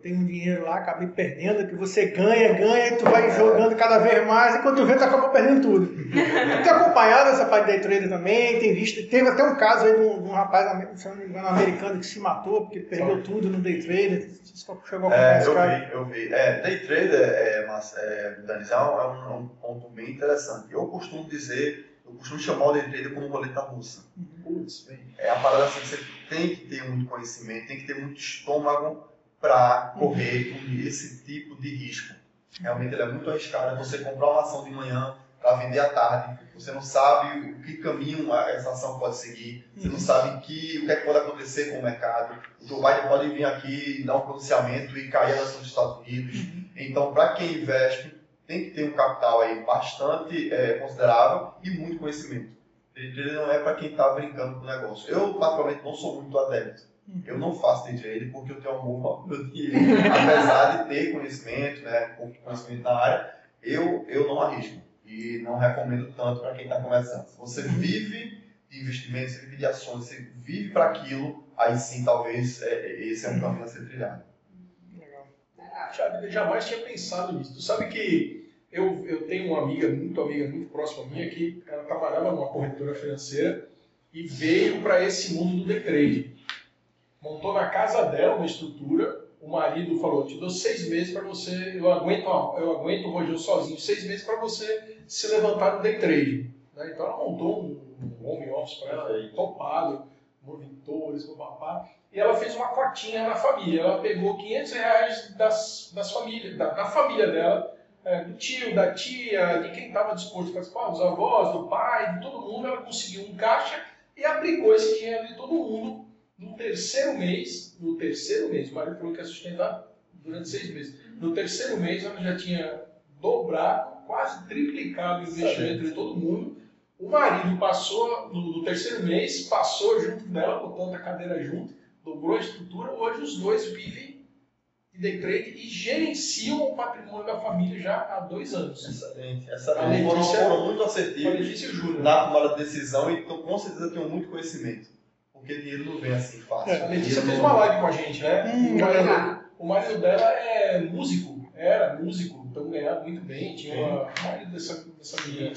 Botei um dinheiro lá, acabei perdendo, que você ganha, ganha, e tu vai jogando cada vez mais, e quando tu vê, tu acabou perdendo tudo. Eu tenho acompanhado essa parte de day trader também, tem visto, teve até um caso aí de um, de um rapaz, se não me engano, americano, que se matou porque perdeu tudo no day trader. Você chegou a É, eu cara? vi, eu vi. É, day trader, é, mas, é, Danizão, é um, é um ponto bem interessante. Eu costumo dizer, eu costumo chamar o day trader como roleta russa. Putz, bem. É a parada assim, você tem que ter muito conhecimento, tem que ter muito estômago para correr esse tipo de risco. Realmente ele é muito arriscado. Você comprar uma ação de manhã para vender à tarde, você não sabe o que caminho essa ação pode seguir, você não sabe que, o que, é que pode acontecer com o mercado. O Joe Biden pode vir aqui, dar um pronunciamento e cair a ação dos Estados Unidos. Então, para quem investe, tem que ter um capital aí bastante é, considerável e muito conhecimento. Ele não é para quem está brincando com o negócio. Eu, particularmente, não sou muito adepto. Eu não faço day trade porque eu tenho amor dinheiro. Apesar de ter conhecimento, né, pouco conhecimento na área, eu, eu não arrisco. E não recomendo tanto para quem está começando. Se você Uhum. vive de investimentos, você vive de ações, você vive para aquilo, aí sim talvez é, esse é um caminho a ser trilhado. Legal. Já- jamais tinha pensado nisso. Tu sabe que eu, eu tenho uma amiga, muito amiga, muito próxima minha, que ela trabalhava numa corretora financeira e veio para esse mundo do day trade. Montou na casa dela uma estrutura, o marido falou, te dou seis meses para você, eu aguento, eu aguento o Rogério sozinho, seis meses para você se levantar no day trade. Né? Então ela montou um, home office para ela, topado, monitores, papapá. E ela fez uma cotinha na família. Ela pegou 500 reais das, das famílias, da, da família dela, é, do tio, da tia, de quem estava disposto a participar, dos avós, do pai, de todo mundo. Ela conseguiu um caixa e aplicou esse dinheiro de todo mundo no terceiro mês. No terceiro mês, o marido falou que ia sustentar durante seis meses. No terceiro mês, ela já tinha dobrado, quase triplicado o investimento de todo mundo. O marido passou, no, no terceiro mês, passou junto dela, botando a cadeira junto, dobrou a estrutura. Hoje os dois vivem de day trade e gerenciam o patrimônio da família já há dois anos. Excelente. A Excelente. Foram, Letícia- foram muito assertivos Letícia na tomada de decisão e então, com certeza tenham muito conhecimento. Porque dinheiro não vem assim fácil. A Letícia fez uma live com a gente, né? Hum, o, marido, legal. o marido dela é músico, era músico, então ganhava muito bem. Tinha uma, o marido dessa, dessa menina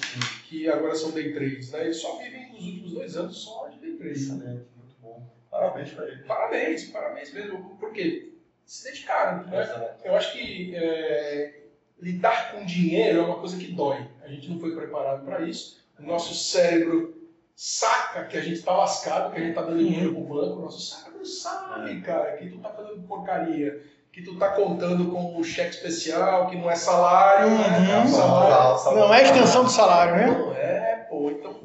que agora são day trades, né? Eles só vivem nos últimos dois anos só de day trade. Excelente, muito bom. Parabéns para ele. Parabéns, parabéns mesmo. Por quê? Se dedicaram, né? Eu acho que é, lidar com dinheiro é uma coisa que dói. A gente não foi preparado para isso. O nosso cérebro saca que a gente está lascado, que a gente está dando dinheiro pro banco. O nosso cérebro sabe, cara, que tu tá fazendo porcaria, que tu tá contando com o cheque especial, que não é salário, Uhum. né? É, Salário. salário. Não é extensão do salário, né? Não é, pô. Então,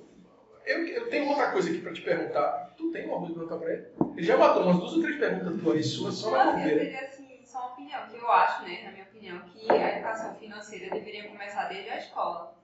eu, eu tenho outra coisa aqui para te perguntar. Tu tem uma coisa pra perguntar pra ele? Ele já matou umas duas ou três perguntas tuas suas só na Não, eu bobeira. teria assim, só uma opinião, que eu acho, né, na minha opinião, que a educação financeira deveria começar desde a escola.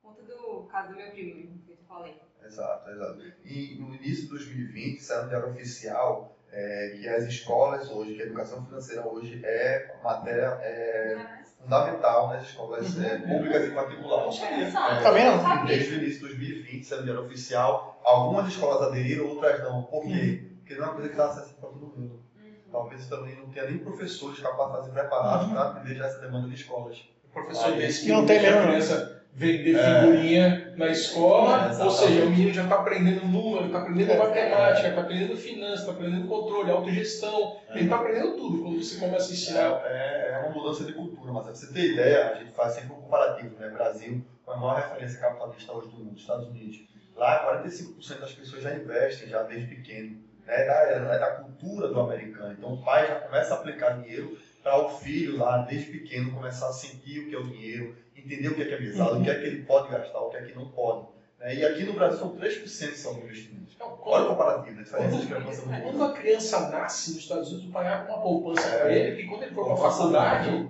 Conta do caso do meu primo, que eu te falei. Exato, exato. E no início de 2020 saiu um diário oficial é, que as escolas hoje, que a educação financeira hoje é matéria é, fundamental nas escolas Uhum. é, públicas e particulares. interessante, Tá vendo? Desde o início de 2020 saiu um diário oficial. Algumas escolas aderiram, outras não. Por quê? Porque não é uma coisa que está acessível para todo mundo. Uhum. Talvez também não tenha nem professores capazes e preparados Uhum. para atender já essa demanda de escolas. O professor disse que não tem mesmo, não. criança vender É. figurinha na escola, É, ou seja, o menino já está aprendendo número, está aprendendo É. matemática, está aprendendo finanças, está aprendendo controle, autogestão, ele está aprendendo tudo quando você começa a ensinar. É, é uma mudança de cultura, mas pra você ter ideia, a gente faz sempre um comparativo, né? Brasil, com a maior referência capitalista hoje do mundo, Estados Unidos. Lá, 45% das pessoas já investem já desde pequeno. Né? É, da, é da cultura do americano. Então, o pai já começa a aplicar dinheiro para o filho lá, desde pequeno, começar a sentir o que é o dinheiro, entender o que é que é mesado, o que é que ele pode gastar, o que é que não pode. né? E aqui no Brasil são 3% são investimentos. Então, Olha o quando, comparativo, de discrepância é quando a criança nasce nos Estados Unidos, o pai abre uma poupança É. para ele, que quando ele for para a faculdade.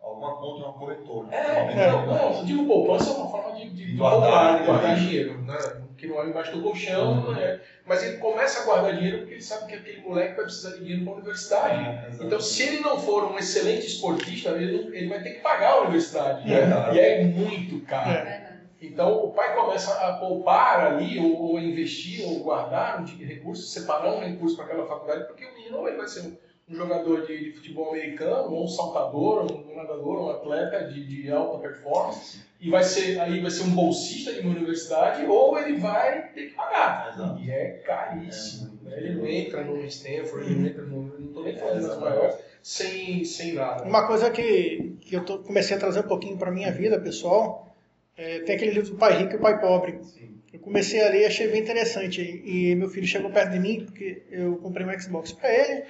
Alguma conta, uma corretora. É, não, não, eu digo poupança é uma forma de, de, guardar, de né? guardar dinheiro, né? Que não é embaixo do colchão, Uhum. né? Mas ele começa a guardar dinheiro porque ele sabe que aquele moleque vai precisar de dinheiro para a universidade. É. Então, se ele não for um excelente esportista, ele, não- ele vai ter que pagar a universidade. né? Verdade. E é muito caro. É. Então, o pai começa a poupar ali, ou, ou investir, ou guardar um de recursos, separar um recurso para aquela faculdade, porque o menino ele vai ser um, um jogador de, de futebol americano, ou um saltador, ou um nadador, um atleta de, de alta performance, e vai ser, aí vai ser um bolsista de uma universidade, ou ele vai ter que pagar. Exato. E é caríssimo. É? Ele não entra no Stanford, ele não entra no. Não estou nem falando das maiores, sem, sem nada. Uma coisa que, que eu tô- comecei a trazer um pouquinho para minha vida pessoal, é, tem aquele livro do Pai Rico e o Pai Pobre. Sim. Eu comecei a ler e achei bem interessante. E meu filho chegou perto de mim, porque eu comprei um Xbox para ele.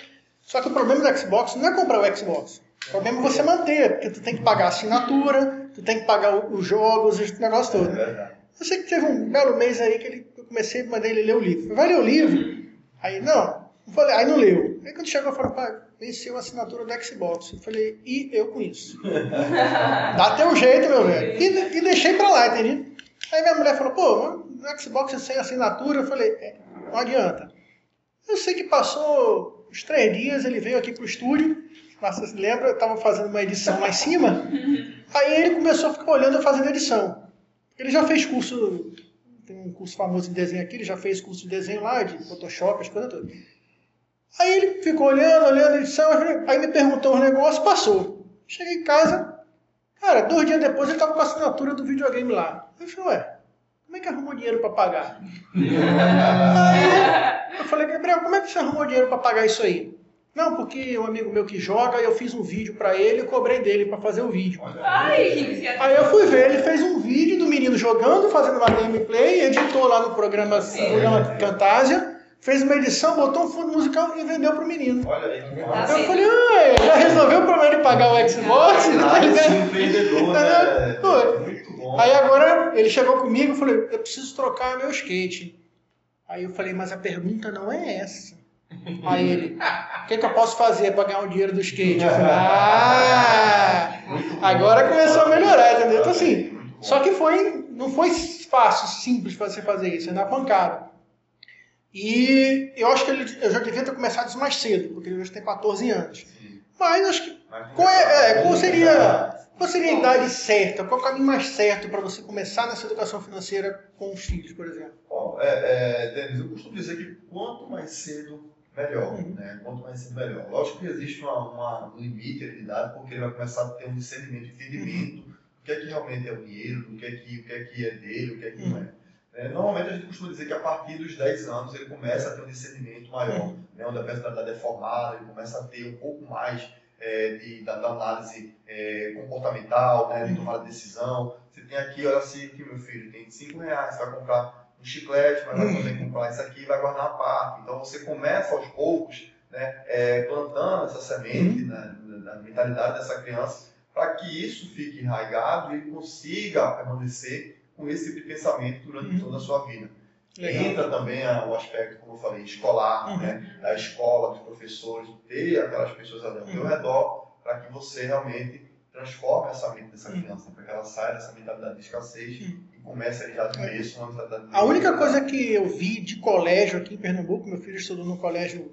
Só que o problema do Xbox não é comprar o Xbox. O problema é você manter, porque tu tem que pagar a assinatura, tu tem que pagar os jogos, esse negócio É todo. verdade. Eu sei que teve um belo mês aí que ele, eu comecei a mandar ele ler o livro. Vai ler o livro? Aí, não. Eu falei, aí não leu. Aí quando chegou, eu falei, pai, venceu a assinatura do Xbox. Eu falei, e eu com isso? Dá teu jeito, meu velho. E, e deixei pra lá, entendi? Aí minha mulher falou, pô, no Xbox é sem assinatura. Eu falei, é, não adianta. Eu sei que passou uns três dias, ele veio aqui pro estúdio. Você se lembra? Eu tava fazendo uma edição lá em cima. Aí ele começou a ficar olhando eu fazendo edição. Ele já fez curso, tem um curso famoso de desenho aqui, ele já fez curso de desenho lá, de Photoshop, as coisas todas. Aí ele ficou olhando, olhando, disse, "Ah, aí me perguntou um negócio, passou. Cheguei em casa, cara, dois dias depois ele tava com a assinatura do videogame lá. Eu falei, ué, como é que arrumou dinheiro para pagar? aí eu falei, Gabriel, como é que você arrumou dinheiro para pagar isso aí? Não, porque um amigo meu que joga, eu fiz um vídeo para ele e cobrei dele para fazer o vídeo. Ai. Aí eu fui ver, ele fez um vídeo do menino jogando, fazendo uma gameplay, editou lá no programa, no programa Camtasia, fez uma edição, botou um fundo musical e vendeu pro menino. Olha aí, Tá. Eu falei, ué, já resolveu o problema de pagar o Xbox? Tá Ah, ligado? esse empreendedor, né? Pô, Muito bom. Aí agora ele chegou comigo e falou, eu preciso trocar meu skate. Aí eu falei, mas a pergunta não é essa. Aí ele, o que, que eu posso fazer para ganhar o dinheiro do skate? Eu falei, ah, agora começou a melhorar, entendeu? Então assim, só que foi, não foi fácil, simples para você fazer isso, é na pancada. E eu acho que ele, eu já devia ter começado isso mais cedo, porque ele hoje tem 14 anos. Mas acho que qual, é, é, qual seria. Qual seria a idade certa? Qual é o caminho mais certo para você começar nessa educação financeira com os filhos, por exemplo? Bom, é, é, Denis, eu costumo dizer que quanto mais cedo, melhor. Uhum. Né? Quanto mais cedo, melhor. Lógico que existe uma, uma- um limite de idade, porque ele vai começar a ter um discernimento, entendimento do que é que realmente é o dinheiro, do que é que, o que, é, que é dele, o que é que não é. É, Normalmente a gente costuma dizer que a partir dos 10 anos ele começa a ter um discernimento maior, né? onde a personalidade é formada, ele começa a ter um pouco mais é, de, da, da análise é, comportamental, né? de tomar decisão. Você tem aqui, olha assim, que meu filho tem 5 reais, você vai comprar um chiclete, mas vai também comprar isso aqui e vai guardar a parte. Então você começa aos poucos né, é, plantando essa semente né, na mentalidade dessa criança para que isso fique enraizado e consiga permanecer com esse tipo de pensamento durante Uhum. toda a sua vida. Legal. Entra também a- o aspecto, como eu falei, escolar, Uhum. né? da escola, dos professores, ter aquelas pessoas ali ao teu Uhum. redor para que você realmente transforme essa mente dessa Uhum. criança, para que ela saia dessa mentalidade de escassez e comece ali já de berço uma mentalidade de A única coisa que eu vi de colégio aqui em Pernambuco, meu filho estudou num colégio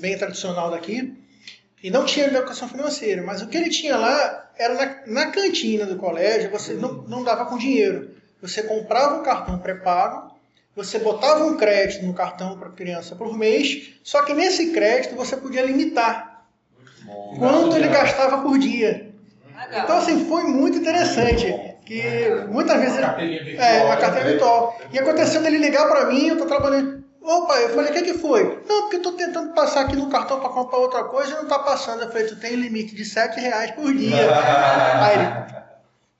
bem tradicional daqui, e não tinha educação financeira, mas o que ele tinha lá era na, na cantina do colégio, você não, não dava com dinheiro. Você comprava um cartão pré-pago, você botava um crédito no cartão para a criança por mês, só que nesse crédito você podia limitar bom. quanto ele gastava por dia. Legal. Então, assim, foi muito interessante, que muitas vezes ele Carteirinha virtual. é, a né? carteira virtual. E aconteceu dele ligar pra mim, eu tô trabalhando. Opa, eu falei, o que que foi? Não, porque eu tô tentando passar aqui no cartão pra comprar outra coisa e não tá passando. Eu falei, tu tem limite de 7 reais por dia. Aí ele,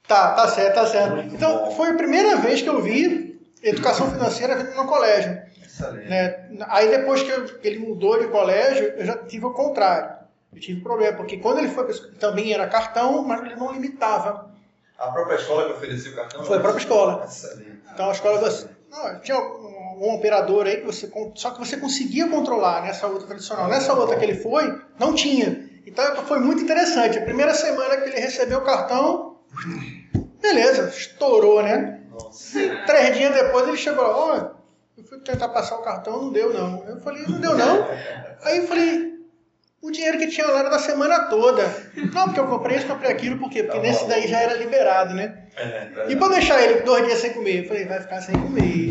tá, tá certo, tá certo. Então, foi a primeira vez que eu vi educação financeira vindo no colégio. Excelente. né? Aí depois que, eu- que ele mudou de colégio, eu já tive o contrário. Eu tive problema, porque quando ele foi, também era cartão, mas ele não limitava. A própria escola que oferecia o cartão? Foi a própria escola. Excelente. Então a escola você, não, tinha um, um operador aí que você só que você conseguia controlar nessa outra tradicional. Nessa outra que ele foi, não tinha. Então foi muito interessante. A primeira semana que ele recebeu o cartão, beleza, estourou, né? Três dias depois ele chegou lá, ó, eu fui tentar passar o cartão, não deu não. Eu falei, não deu não. Aí eu falei, o dinheiro que tinha lá era da semana toda. Não, porque eu comprei isso, comprei aquilo, por quê? Porque Tá nesse daí já era liberado, né? É, E pra deixar ele dois dias sem comer? Eu falei, vai ficar sem comer.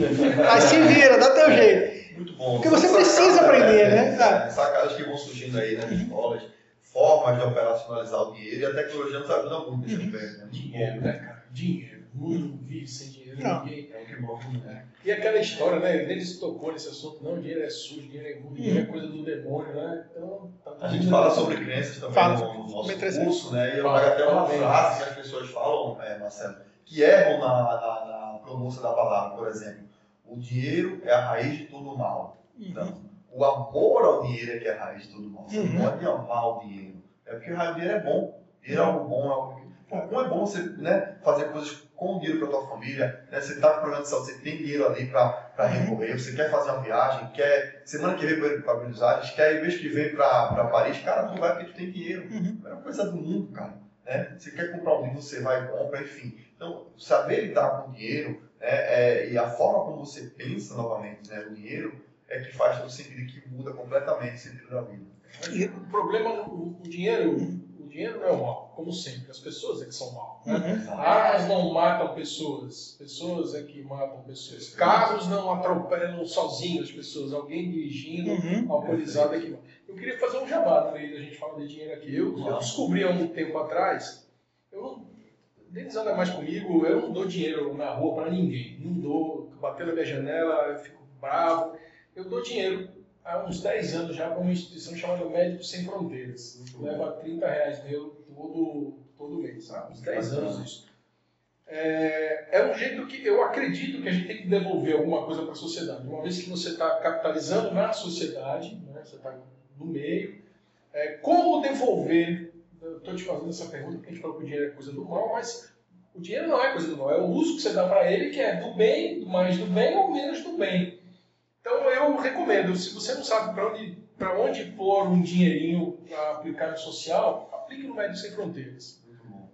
Aí se vira, dá teu jeito. Muito bom. Porque você precisa aprender, né? É, sacadas que vão surgindo aí nas escolas, formas de operacionalizar o dinheiro e a tecnologia nos ajuda muito nesse Uhum. aspecto. Né? Dinheiro, né, cara? Dinheiro. Mundo vive sem dinheiro. Não. Ninguém é o que move. Né? E aquela história, né? Ele se tocou nesse assunto. Não, dinheiro é sujo, dinheiro é ruim, dinheiro é coisa do demônio, né? Então, tá A gente fala sobre crenças também Fala. no, no nosso curso, né? E eu trago até uma frase que as pessoas falam, é, Marcelo, que erram na, na, na pronúncia da palavra, por exemplo. O dinheiro é a raiz de todo mal. Então, o amor ao dinheiro é que é a raiz de todo mal. Você Uhum. não pode amar o dinheiro. É porque o dinheiro é bom. Dinheiro é algo bom. É algo que... Como é bom você né, fazer coisas com dinheiro para tua família. Né? Você está com problema de saúde, você tem dinheiro ali para Uhum. recorrer. Você quer fazer uma viagem, quer semana que vem para Buenos Aires, quer ir mês que vem para Paris. Cara, tu vai porque tu tem dinheiro. Uhum. É uma coisa do mundo, cara. Né? Você quer comprar um livro, você vai e compra, enfim. Então, saber lidar com o dinheiro né, é, e a forma como você pensa novamente né, o dinheiro é que faz todo sentido, que muda completamente o sentido da vida. O problema, o, o dinheiro, o dinheiro não é o mal, como sempre. As pessoas é que são mal. Né? Uhum. Armas não matam pessoas, pessoas é que matam pessoas. Carros não atropelam sozinhos as pessoas, alguém dirigindo, Uhum. alcoolizado é que mata. Eu queria fazer um jabá no meio da gente falar de dinheiro aqui. Eu, eu descobri há um tempo atrás, eu não, Denis anda mais comigo, eu não dou dinheiro na rua para ninguém. Não dou, bateu na minha janela, eu fico bravo. Eu dou dinheiro há uns 10 anos já para uma instituição chamada Médicos Sem Fronteiras. Leva 30 reais meu todo, todo mês, sabe? Uns 10 anos isso. É, é um jeito que eu acredito que a gente tem que devolver alguma coisa para a sociedade. Uma vez que você está capitalizando na sociedade, né, você está no meio, é, como devolver? Estou te fazendo essa pergunta porque a gente falou que o dinheiro é coisa do mal, mas o dinheiro não é coisa do mal, é o uso que você dá para ele que é do bem, mais do bem ou menos do bem. Eu recomendo, se você não sabe para onde, para onde pôr um dinheirinho para aplicar no social, aplique no Médicos Sem Fronteiras.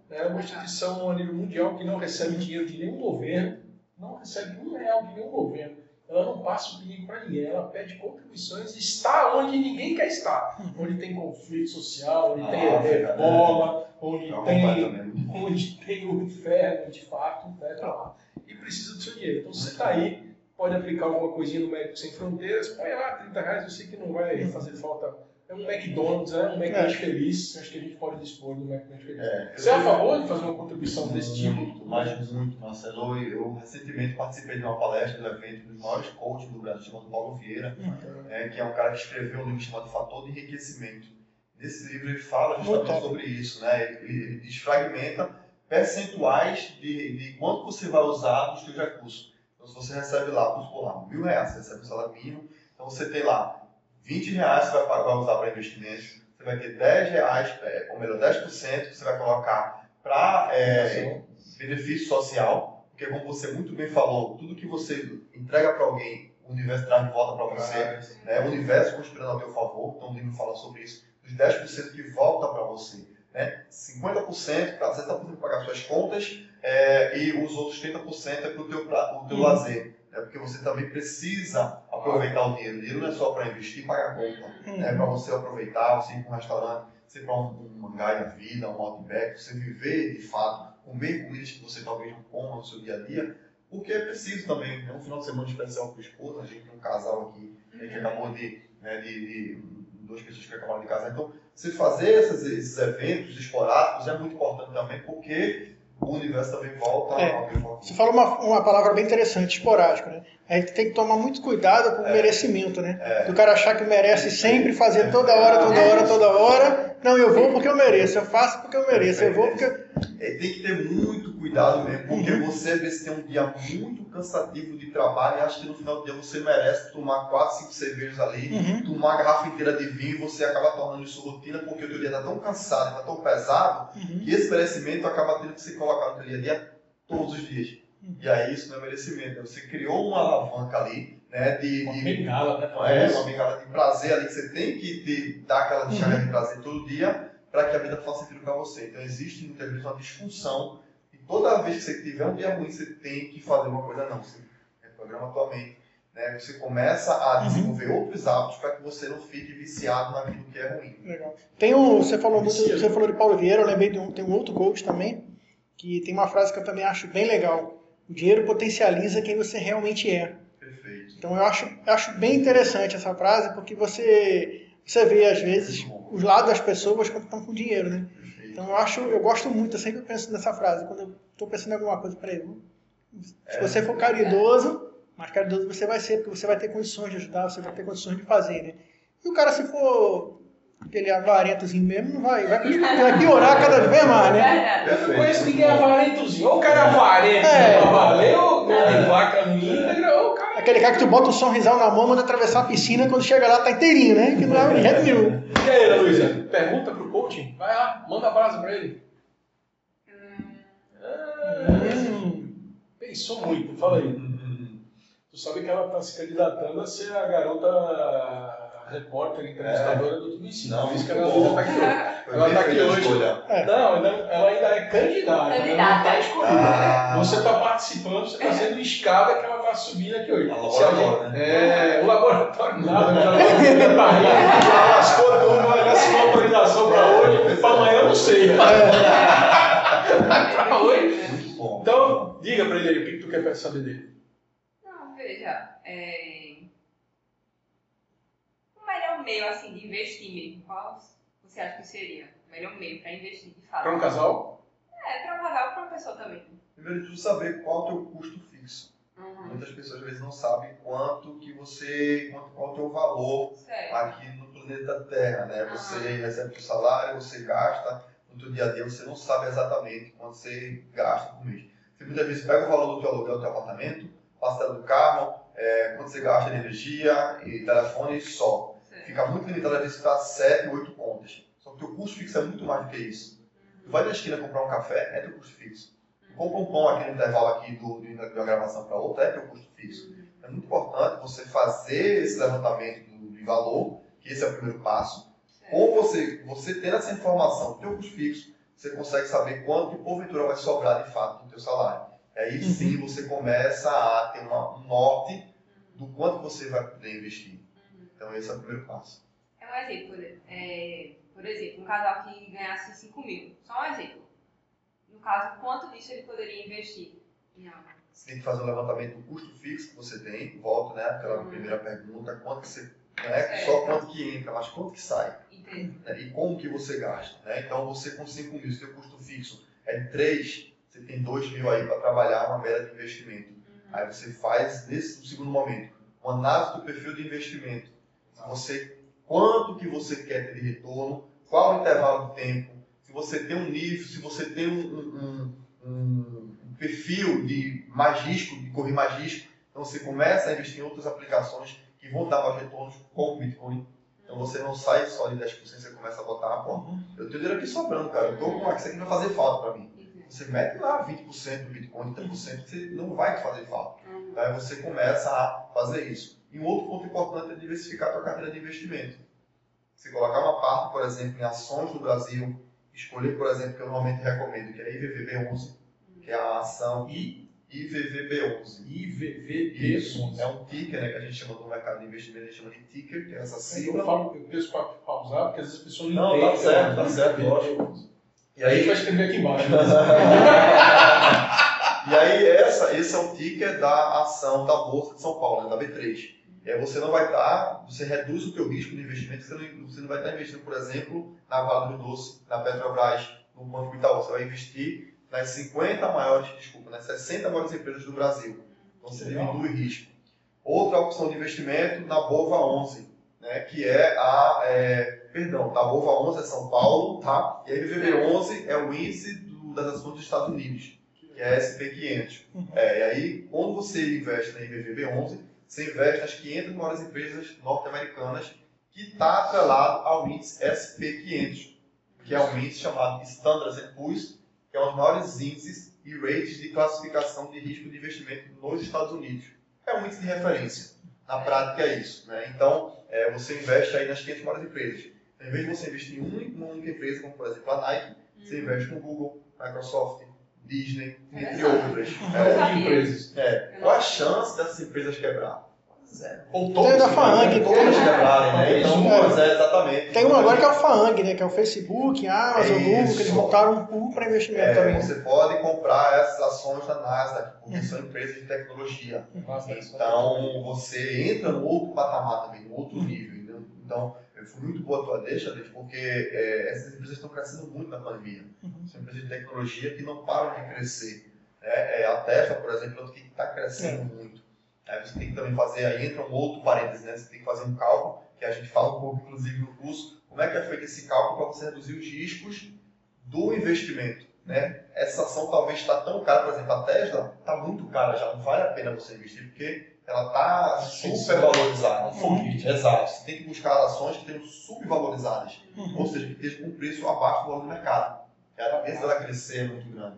É uma instituição a nível mundial que não recebe dinheiro de nenhum governo, não recebe um real de nenhum governo. Ela não passa o perigo para ninguém, ela pede contribuições e está onde ninguém quer estar. Onde tem conflito social, onde tem Ah, África, ebola, onde Tá tem onde tem o inferno de fato, né, tá lá. E precisa do seu dinheiro. Então, se você está aí, pode aplicar alguma coisinha no Médico Sem Fronteiras, põe lá 30 reais, eu sei que não vai fazer falta. É um McDonald's, né? um McDonald's feliz. Acho que a gente pode dispor do McDonald's feliz. É, Você é a favor de fazer uma contribuição desse tipo? Muito, mas muito, Marcelo. Eu, eu recentemente participei de uma palestra do evento dos maiores coaches do Brasil, chamado Paulo Vieira, né, que é um cara que escreveu um livro chamado Fator de Enriquecimento. Nesse livro ele fala Muito justamente top. sobre isso, né? Ele, ele desfragmenta percentuais de, de quanto você vai usar dos seus recursos. Então, se você recebe lá, vamos supor lá, mil reais, você recebe o salário mínimo, então você tem lá 20 reais que você vai, usar para investimentos, você vai ter 10 reais, é, ou melhor, 10% que você vai colocar para é, benefício social, porque como você muito bem falou, tudo que você entrega para alguém, o universo traz de volta para você, né? o universo conspirando a teu favor, então o livro fala sobre isso, os 10% que volta para você, né? 50% para 70% pagar suas contas é, e os outros 30% é para o teu, pra- o teu Uhum. lazer, né? porque você também precisa aproveitar o dinheiro, o dinheiro não é só para investir e pagar conta, Uhum. né? para você aproveitar, você ir para um restaurante, você ir para um, um mangá da vida, um outback, você viver de fato, comer comidas que você talvez não coma no seu dia a dia, porque é preciso também, é um final de semana especial para o esposo, a gente tem um casal aqui né, que acabou de, né, de, de duas pessoas que acabaram de casar, então você fazer esses, esses eventos esporádicos é muito importante também, porque o universo também volta É. ao. Você falou uma, uma palavra bem interessante, esporádico, né? A gente tem que tomar muito cuidado com o É. merecimento, né? É. Do cara achar que merece sempre fazer toda hora, toda hora, toda hora. Não, eu vou porque eu mereço, eu faço porque eu mereço, eu vou porque. É, tem que ter muito cuidado mesmo, porque Uhum. você às vezes tem um dia muito cansativo de trabalho e acha que no final do dia você merece tomar 4, 5 cervejas ali, Uhum. tomar uma garrafa inteira de vinho e você acaba tornando isso rotina porque o teu dia está tão cansado, está tão pesado, Uhum. que esse merecimento acaba tendo que ser colocado no teu dia a dia todos os dias. Uhum. E aí isso não é merecimento, você criou uma alavanca ali, né, de, Uma bengala, né? é, uma bengala de prazer ali que você tem que ter, dar aquela descarga de prazer todo dia para que a vida faça sentido para você. Então existe muitas vezes uma disfunção toda vez que você tiver um dia ruim, você tem que fazer uma coisa não. Você reprograma a tua mente. Né? Você começa a Uhum. desenvolver outros hábitos para que você não fique viciado naquilo que é ruim. Legal. Tem um, você falou muito, você falou de Paulo Vieira, eu lembrei de um, tem um outro coach também, que tem uma frase que eu também acho bem legal. O dinheiro potencializa quem você realmente é. Perfeito. Então eu acho, eu acho bem interessante essa frase, porque você, você vê às vezes Muito bom. os lados das pessoas quando estão com dinheiro, né? Então eu acho, eu gosto muito, eu sempre penso nessa frase, quando eu estou pensando em alguma coisa, peraí, vou- se você for caridoso, mais caridoso você vai ser, porque você vai ter condições de ajudar, você vai ter condições de fazer, né? E o cara se for aquele avarentozinho mesmo, não vai, vai, vai piorar cada vez mais, né? Eu não conheço ninguém avarentozinho. Ou o cara é avarento, É. valer, ou de vaca no íntegra, ou o cara. Aquele cara que tu bota um sorrisal na mão, manda atravessar a piscina, quando chega lá tá inteirinho, né? Que não é jeito nenhum. E aí, Luísa? Pergunta pro coaching. Vai lá, manda a brasa pra ele. Ah, Hum. pensou muito, fala aí. Tu sabe que ela tá se candidatando a ser a garota repórter, entrevistadora do Tudo Isso. Não, isso que ela ainda bom. tá aqui hoje. Ela tá aqui hoje. É. Não, ela ainda é candidata, ela não Candidata. está escolhida. Ah. Você está participando, você está sendo escada que ela está subindo aqui hoje. É um Se a laboratório, gente- É, o laboratório nada, já tá lascou tudo, já assinou autorização para hoje, para amanhã eu não sei. Para hoje. Muito bom. Então, diga para ele aí o que que tu quer saber dele. Não, veja, é... o melhor meio assim de investir mesmo, qual você acha que seria o melhor meio para investir de fato? Para um casal? É, para um casal ou para uma pessoa também. Primeiro de tudo, saber qual é o teu custo fixo. Uhum. Muitas pessoas às vezes não sabem quanto que você, quanto, qual é o teu valor Certo. aqui no planeta Terra, né? Você recebe o salário, você gasta no teu dia a dia, você não sabe exatamente quanto você gasta por mês. Você muitas vezes pega o valor do teu aluguel do teu apartamento, parcela do carro, é, quanto você gasta de energia e telefone e só. certo. Fica muito limitado às vezes para 7, 8 contas. Só que o teu custo fixo é muito mais do que isso. Tu vai na esquina comprar um café, é teu custo fixo. Compra um pão aqui no intervalo aqui do, de uma gravação para outra, é teu custo fixo. É muito importante você fazer esse levantamento do- de valor, que esse é o primeiro passo. Ou você, você tendo essa informação do teu custo fixo, você consegue saber quanto que porventura vai sobrar de fato do teu salário. Aí Uhum. sim você começa a ter uma, um norte do quanto você vai poder investir. Uhum. Então esse é o primeiro passo. É um exemplo, por exemplo, é, por exemplo, um casal que ganhasse 5 mil. Só um exemplo. No caso, quanto disso ele poderia investir em algo? Você tem que fazer um levantamento do custo fixo que você tem, volto, né, aquela Uhum. primeira pergunta, quanto que você, não é Certo. só quanto que entra, mas quanto que sai. Né, e como que você gasta. Né? Então, você com 5 mil, seu custo fixo é de 3, você tem 2 mil aí para trabalhar uma média de investimento. Uhum. Aí você faz, nesse segundo momento, uma análise do perfil de investimento. Você, quanto que você quer ter de retorno, qual o intervalo de tempo, você tem um nível, se você tem um, um- um- perfil de mais risco, de correr mais risco, então você começa a investir em outras aplicações que vão dar mais retornos como o Bitcoin. Então você não sai só de 10%, você começa a botar, pô, eu tenho dinheiro aqui sobrando, cara, eu tô com isso aqui vai fazer falta para mim. Entendo. Você mete lá 20% do Bitcoin, 30%, que você não vai te fazer falta. Uhum. Aí você começa a fazer isso. E um outro ponto importante é diversificar a tua carteira de investimento. Você colocar uma parte, por exemplo, em ações do Brasil, escolher, por exemplo, que eu normalmente recomendo, que é a IVVB11, que é a ação I, IVVB11. IVVB. Isso, é um ticker né, que a gente chama do mercado de investimento, a gente chama de ticker, que é essa Eu sigla. falo, eu penso para pausar, porque às vezes as pessoas não, Não, entendem. tá certo, tá né? certo, lógico. E A gente aí, vai escrever aqui embaixo. E aí, essa, esse é o ticker da ação da Bolsa de São Paulo, né, da B3. Aí você não vai estar, você reduz o teu risco de investimento, você não, você não vai estar investindo, por exemplo, na Vale do Doce, na Petrobras, no Banco Itaú. Você vai investir nas 50 maiores, desculpa, nas 60 maiores empresas do Brasil. Então você Legal. diminui o risco. Outra opção de investimento na Bova 11, né, que é a, é, perdão, na Bova 11 é São Paulo, tá? E a IVVB 11 é o índice do- das ações dos Estados Unidos que é SP500. É, e aí, quando você investe na IBVB 11, você investe nas 500 maiores empresas norte-americanas que está atrelado ao índice SP500, que é um índice chamado Standard Poor's, que é um dos maiores índices e rates de classificação de risco de investimento nos Estados Unidos. É um índice de referência. Na prática é isso. Né? Então, é, você investe aí nas 500 maiores empresas. Então, em vez de você investir em uma, única empresa, como por exemplo a Nike, você investe no Google, Microsoft, Disney, entre Interessante. outras. É, empresas. é, qual a chance dessas empresas quebrar? Zero. Ou Tem todos. da Faang, Todas quebrarem, né? Então, É. pois é, exatamente. Tem um agora que é o Faang, né? Que é o Facebook, a Amazon, É Google, que eles montaram um pool para investimento É, também. você pode comprar essas ações da Nasdaq, porque são empresas de tecnologia. Então, você entra no outro patamar também, no outro nível. entendeu? Então, muito boa a tua deixa, Alex, porque é, essas empresas estão crescendo muito na pandemia. Uhum. São empresas de tecnologia que não param de crescer. né? É, a Tesla, por exemplo, é outra que está crescendo muito. Aí você tem que também fazer, aí entra um outro parênteses, né? Você tem que fazer um cálculo, que a gente fala um pouco, inclusive, no curso, como é que é feito esse cálculo para você reduzir os riscos do investimento. Né? Essa ação talvez está tão cara, por exemplo, a Tesla está muito cara já, não vale a pena você investir, porque ela está super valorizada. Uhum. Exato. Você tem que buscar ações que estejam subvalorizadas, Uhum. ou seja, que estejam com preço abaixo do valor do mercado. E a tendência dela crescer é muito grande.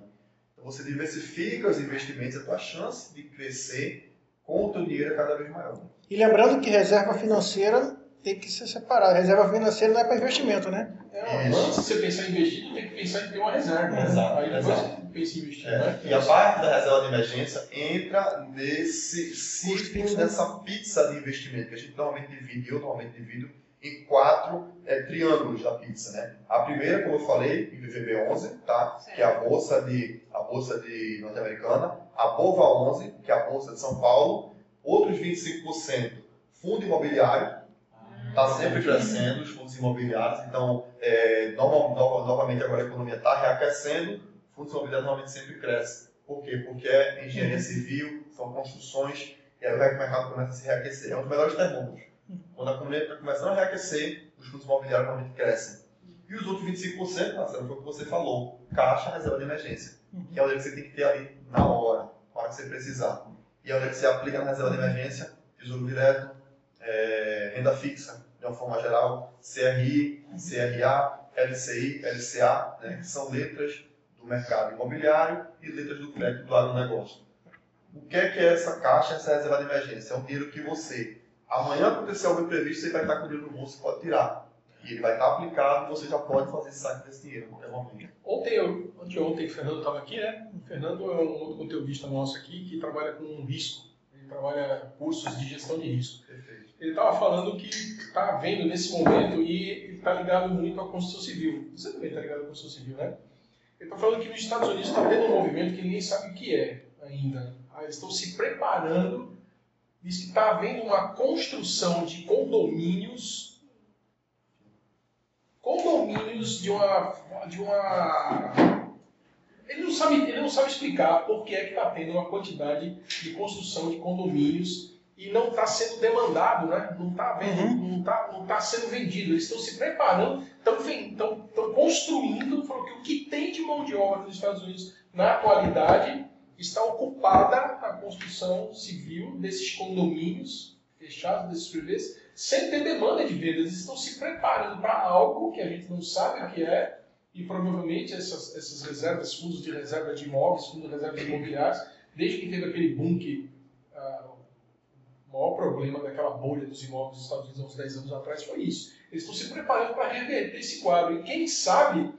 Então você diversifica os investimentos, a tua chance de crescer com o teu dinheiro é cada vez maior. E lembrando que reserva financeira tem que ser separada. Reserva financeira não é para investimento, né? É, antes de você pensar em investir, tem que pensar em ter uma reserva. né? Exato, Aí depois exato. Você pensa em investir, É, né? E a parte da reserva de emergência entra nesse ciclo, dessa pizza de investimento, que a gente normalmente divide, eu normalmente divido, em quatro é, triângulos da pizza. Né? A primeira, como eu falei, IVVB11, tá? que é a bolsa de, a bolsa de norte-americana, a BOVA11, que é a bolsa de São Paulo, outros 25% fundo imobiliário, está sempre crescendo os fundos imobiliários, então é, nova- novamente agora a economia está reaquecendo, fundos imobiliários normalmente sempre crescem. Por quê? Porque é engenharia civil, são construções, e aí o mercado começa a se reaquecer. É um dos melhores termômetros. Quando a economia está começando a reaquecer, os fundos imobiliários normalmente crescem. E os outros 25%, Marcelo, foi o que você falou, caixa, reserva de emergência, que é onde você tem que ter ali na hora, na hora que você precisar. E é onde você aplica na reserva de emergência, tesouro direto, é, renda fixa, de uma forma geral, CRI, CRA, LCI, LCA, né, que são letras do mercado imobiliário e letras do crédito do agronegócio. O que é que é essa caixa, essa reserva de emergência? É um dinheiro que você, amanhã acontecer algo imprevisto, você vai estar com o dinheiro no bolso e pode tirar. E ele vai estar aplicado e você já pode fazer esse saque desse dinheiro a qualquer momento. Ontem, eu, ontem o Fernando estava aqui, né? O Fernando é um outro conteudista nosso aqui que trabalha com risco. Ele trabalha cursos de gestão de risco. Perfeito. Ele estava falando que está vendo nesse momento e está ligado muito à Constituição Civil. Você também está ligado à Constituição Civil, né? Ele está falando que nos Estados Unidos está tendo um movimento que ninguém sabe o que é ainda. Ah, Eles estão se preparando. Diz que está havendo uma construção de condomínios. Condomínios de uma. De uma ele não, sabe, ele não sabe explicar por que é que está tendo uma quantidade de construção de condomínios e não está sendo demandado, né? não está vendo, não está não tá sendo vendido. Eles estão se preparando, estão construindo, falou que o que tem de mão de obra nos Estados Unidos na atualidade está ocupada na construção civil desses condomínios fechados, desses privês, sem ter demanda de venda. Eles estão se preparando para algo que a gente não sabe o que é, e provavelmente essas, essas reservas, fundos de reserva de imóveis, fundos de reserva de imobiliários, desde que teve aquele boom que ah, o maior problema daquela bolha dos imóveis dos Estados Unidos há uns 10 anos atrás foi isso. Eles estão se preparando para reverter esse quadro. E quem sabe,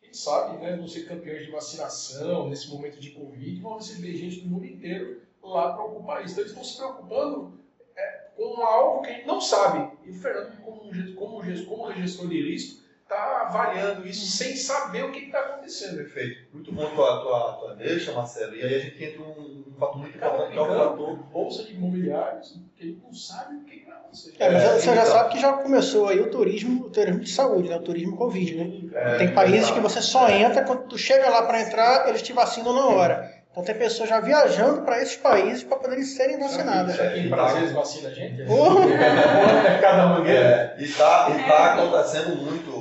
quem sabe, né, vão ser campeões de vacinação nesse momento de Covid, vão receber gente do mundo inteiro lá para ocupar isso. Então eles estão se preocupando é, com algo que a gente não sabe. E o Fernando, como, como, como gestor de risco, está avaliando isso sem saber o que está acontecendo. Perfeito. Muito bom tua, tua, tua deixa, Marcelo. E aí a gente entra um, um fator muito importante, que é o fator bolsa de imobiliários, que ele não sabe o que vai acontecer. É, mas É, você já então. sabe que já começou aí o turismo, o turismo de saúde, né? O turismo Covid, né? É, tem países exato. que você só entra quando tu chega lá para entrar, eles te vacinam na hora. Então tem pessoas já viajando para esses países para poderem serem vacinadas. Será que em prazeres vacina a gente? Porra! É cada mangueira. É, e está tá acontecendo muito, é,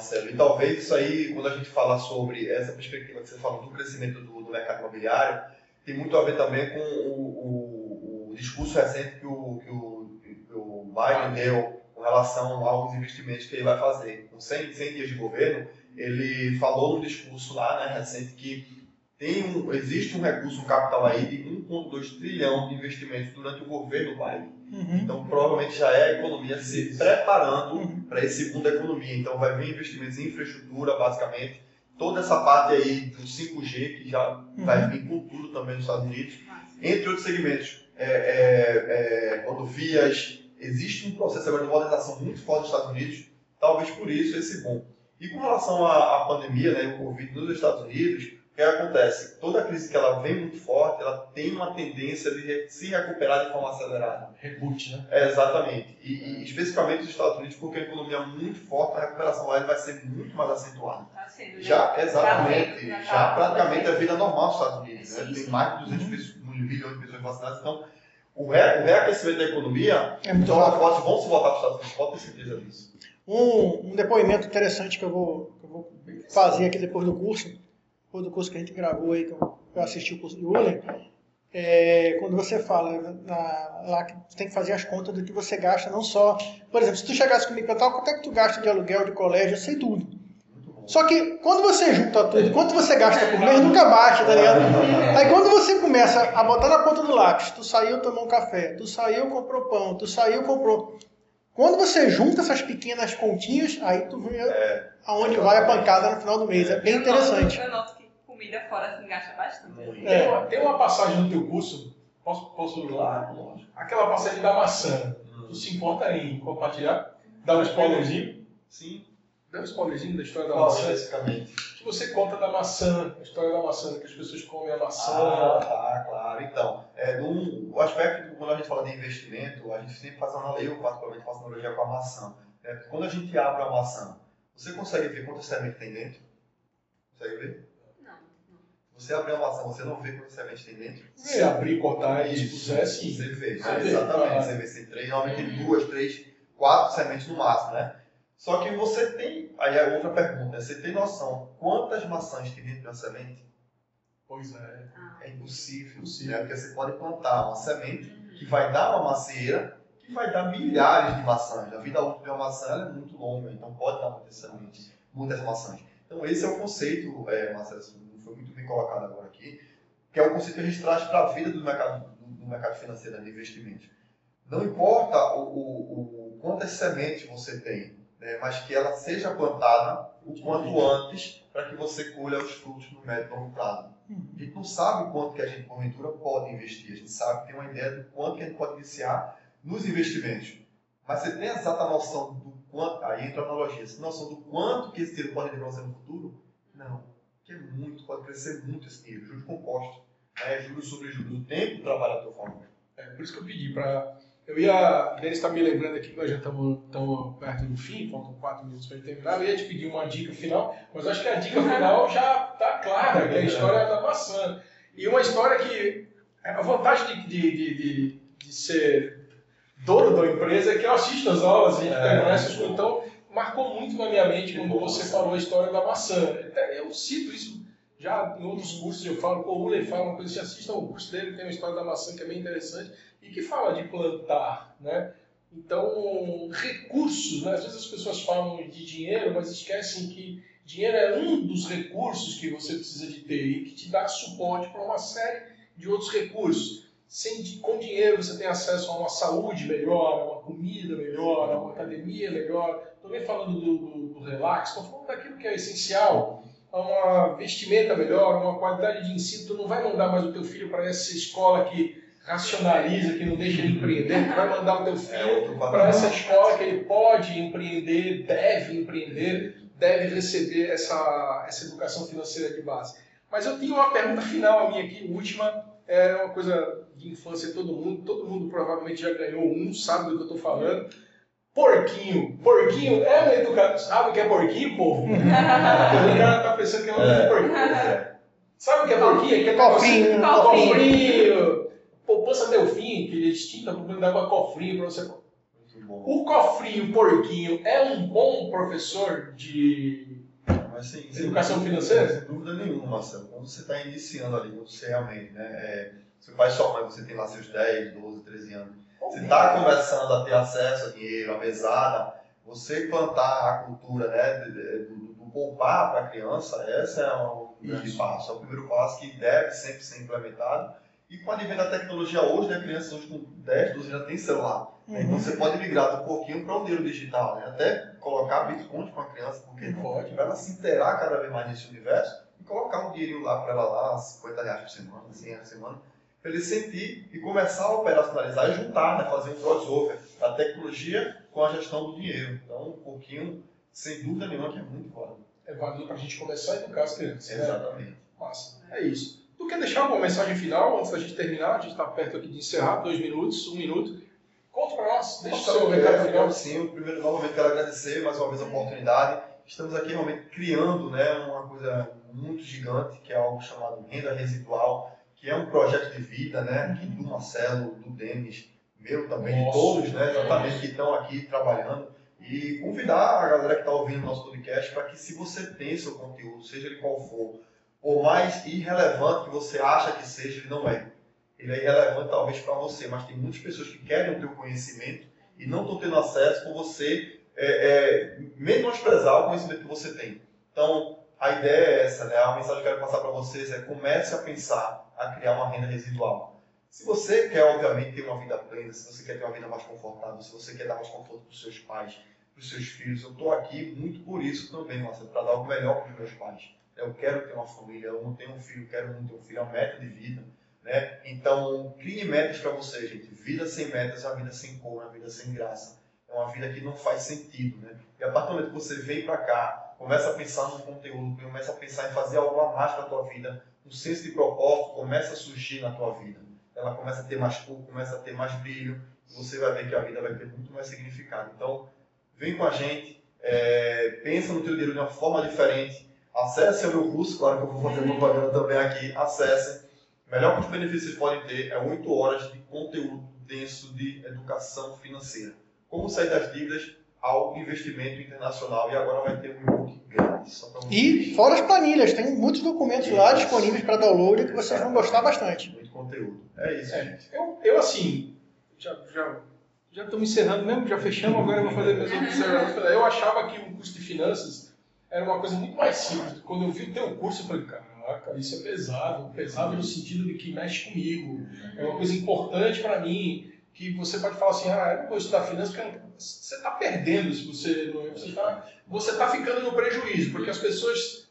Marcelo. E talvez isso aí, quando a gente fala sobre essa perspectiva que você falou do crescimento do, do mercado imobiliário, tem muito a ver também com o, o- o discurso recente que o, que o, que o Biden deu com relação aos investimentos que ele vai fazer. Com 100, 100 dias de governo, ele falou num discurso lá, né, recente, que tem um, existe um recurso, um capital aí de 1,2 trilhão de investimentos durante o governo Biden. Uhum. Então, provavelmente já é a economia se preparando Uhum. para esse mundo da economia. Então, vai vir investimentos em infraestrutura, basicamente. Toda essa parte aí do 5G, que já vai vir com tudo também nos Estados Unidos. Entre outros segmentos, é, é, é, rodovias. Existe um processo agora de modernização muito forte nos Estados Unidos. Talvez por isso esse boom. E com relação à, à pandemia, né, o Covid nos Estados Unidos, o que acontece? Toda crise que ela vem muito forte, ela tem uma tendência de se recuperar de forma acelerada. Reboot, né? É, exatamente. E, e especificamente nos Estados Unidos, porque a economia é muito forte, a recuperação lá vai ser muito mais acentuada. Tá sendo, né? Já, Já exatamente, vendo, já tá praticamente é vida normal nos Estados Unidos. né? Tem sim. mais de 200 pessoas- milhões de pessoas vacinadas. Então, o, re, o reaquecimento da economia, É muito então, rápido. forte, vão se voltar para os Estados Unidos, pode ter certeza disso. Um, um depoimento interessante que eu, vou, que eu vou fazer aqui depois do curso, depois do curso que a gente gravou aí, que eu, eu assisti o curso de Uller, é quando você fala na- lá que você tem que fazer as contas do que você gasta, não só. Por exemplo, se tu chegasse comigo e perguntar quanto é que tu gasta de aluguel de colégio, eu sei tudo. Só que quando você junta tudo, quanto você gasta por mês, nunca bate, tá ligado? Aí quando você começa a botar na ponta do lápis, tu saiu, tomou um café, tu saiu, comprou pão, tu saiu, comprou. Quando você junta essas pequenas continhas, aí tu vê É, aonde vai a pancada no final do mês. É bem Eu interessante. noto- Eu noto comida fora assim gasta bastante. É. Tem, uma, tem uma passagem no teu curso, posso, posso ir lá? Aquela passagem da maçã. Tu se importa em compartilhar? Dar um spoilerzinho? Sim, Dá um spoilerzinho da história da qual maçã. especificamente? Que você conta da maçã, a história da maçã, que as pessoas comem a maçã. Ah, tá, claro. Então, é, num, o aspecto, quando a gente fala de investimento, a gente sempre faz analogia, eu particularmente faço analogia com a maçã. Porque quando a gente abre a maçã, você consegue ver quantas sementes tem dentro? Consegue ver? Você abrir a maçã, você não vê quantas sementes tem dentro? Se abrir, cortar e expuser, sim. Você vê, Você vê, exatamente. Você vê se tem três, normalmente tem duas, três, quatro sementes no máximo, né? Só que você tem, aí é outra pergunta, né? você tem noção quantas maçãs tem dentro de uma semente? Pois é. Ah. É impossível, Impossível. né? Porque você pode plantar uma semente que vai dar uma macieira, que vai dar milhares de maçãs. A vida útil de uma maçã é muito longa, então pode dar muitas sementes, muitas maçãs. Então esse é o conceito, é, Marcelo, foi muito bem colocado agora aqui, que é o conceito que a gente traz para a vida do mercado, do, do mercado financeiro, né, de investimento. Não importa o, o, o quantas sementes você tem, né, mas que ela seja plantada o quanto antes para que você colha os frutos no médio e longo prazo. A gente não sabe o quanto que a gente, porventura, pode investir. A gente sabe, tem uma ideia do quanto que a gente pode iniciar nos investimentos. Mas você tem a exata noção do quanto, aí entra a analogia, você tem noção do quanto que esse dinheiro pode levar você no futuro? Não. Que é muito, pode crescer muito esse dinheiro. Juros compostos, né? juros sobre juros. O tempo trabalha a teu favor. É por isso que eu pedi para. Eu ia. Denis está me lembrando aqui que nós já estamos perto do fim, faltam quatro minutos para terminar. Eu ia te pedir uma dica final, mas acho que a dica final já está clara, que é a história da maçã. E uma história que. A vantagem de, de, de, de, de ser dono da empresa é que eu assisto as aulas, a gente É. conhece os então marcou muito na minha mente quando você falou a história da maçã. Até Eu cito isso já em outros cursos, eu falo, o Ule fala uma coisa, você assista ao curso dele, tem uma história da maçã que é bem interessante e que fala de plantar, né? Então, recursos, né? Às vezes as pessoas falam de dinheiro, mas esquecem que dinheiro é um dos recursos que você precisa de ter e que te dá suporte para uma série de outros recursos. Sem, com dinheiro você tem acesso a uma saúde melhor, a uma comida melhor, a uma academia melhor. Estou nem falando do, do, do relax, estou falando daquilo que é essencial, a uma vestimenta melhor, uma qualidade de ensino. Tu não vai mandar mais o teu filho para essa escola que racionaliza, que não deixa ele empreender, tu vai mandar o teu É filho para essa escola que ele pode empreender, deve empreender, deve receber essa, essa educação financeira de base. Mas eu tenho uma pergunta final a minha aqui, última, é uma coisa de infância todo mundo, todo mundo provavelmente já ganhou um, sabe do que eu estou falando. Porquinho. Porquinho é um educador. Sabe o que é porquinho, povo? o cara tá pensando que é um É. porquinho. É. Sabe o que é porquinho? Aquele Cofrinho. negocinho- Cofrinho. Poupança Delfim, que é extinta, procurando dar uma cofrinho para você. Muito bom. O cofrinho porquinho é um bom professor de Mas, sim, sem Educação dúvida- financeira? Sem dúvida nenhuma, Marcelo. Quando você está iniciando ali, quando você realmente, né? É, seu pai e sua mãe, você tem lá seus 10, 12, 13 anos. Você está começando a ter acesso a dinheiro, a mesada, você plantar a cultura né, de- de- do, do poupar para a criança, essa é o grande Isso. passo. É o primeiro passo que deve sempre ser implementado. E com o advento da tecnologia hoje, né, crianças hoje com 10, 12 já tem celular. Então Uhum. você pode migrar um pouquinho para o dinheiro digital, né? até colocar Bitcoin com a criança, porque não Pode. para ela se inteirar cada vez mais nesse universo e colocar um dinheirinho lá para ela lá, 50 reais por semana, 100 reais por semana, para ele sentir e começar a operacionalizar e juntar, né? fazer um crossover da tecnologia com a gestão do dinheiro. Então, um pouquinho, sem dúvida nenhuma, que é muito válido. É válido para a gente começar a educar as crianças. Né? Exatamente. Massa. É isso. Tu quer deixar alguma mensagem final antes da gente terminar? A gente está perto aqui de encerrar, dois minutos, um minuto. Conta para nós, deixa eu recado quero, final. sim, primeiro novamente quero agradecer mais uma vez a oportunidade. Estamos aqui realmente criando né, uma coisa muito gigante, que é algo chamado renda residual, que é um projeto de vida né, aqui do Marcelo, do Denis, meu também, de Nossa. todos, né, exatamente, que estão aqui trabalhando. E convidar a galera que está ouvindo o nosso podcast para que se você tem seu conteúdo, seja ele qual for, por mais irrelevante que você acha que seja, ele não é ele é irrelevante talvez para você, mas tem muitas pessoas que querem o teu conhecimento e não estão tendo acesso por você é, é, menosprezar o conhecimento que você tem. Então, a ideia é essa, né? A mensagem que eu quero passar para vocês é comece a pensar a criar uma renda residual. Se você quer, obviamente, ter uma vida plena, se você quer ter uma vida mais confortável, se você quer dar mais conforto para os seus pais, para os seus filhos, eu estou aqui muito por isso também, para dar o melhor para os meus pais. Eu quero ter uma família, eu não tenho um filho, quero muito ter um filho, é uma meta de vida. Né? Então, crie metas para você, gente. Vida sem metas é uma vida sem cor, é uma vida sem graça. É uma vida que não faz sentido. Né? E a partir do momento que você vem para cá, começa a pensar no conteúdo, começa a pensar em fazer algo a mais para a tua vida, um senso de propósito começa a surgir na tua vida. Ela começa a ter mais cor, começa a ter mais brilho, e você vai ver que a vida vai ter muito mais significado. Então, vem com a gente, é, pensa no teu dinheiro de uma forma diferente, acesse o meu curso, claro que eu vou fazer propaganda também aqui, acessem. O melhor custo-benefício que vocês podem ter é 8 horas de conteúdo denso de educação financeira. Como sair das dívidas ao investimento internacional e agora vai ter um e-book grátis. E fora as planilhas, tem muitos documentos lá disponíveis para download que vocês vão gostar bastante. Muito conteúdo. É isso, É, gente. eu, eu assim, já, já, já estamos encerrando mesmo, já fechamos, agora eu vou fazer minhas observações. Eu achava que o curso de finanças era uma coisa muito mais simples. Quando eu vi o teu curso, eu falei, caraca, isso é pesado. Pesado no sentido de que mexe comigo. É uma coisa importante para mim, que você pode falar assim, ah, eu não vou estudar finanças, porque você está perdendo se você não... Você está você tá ficando no prejuízo, porque as pessoas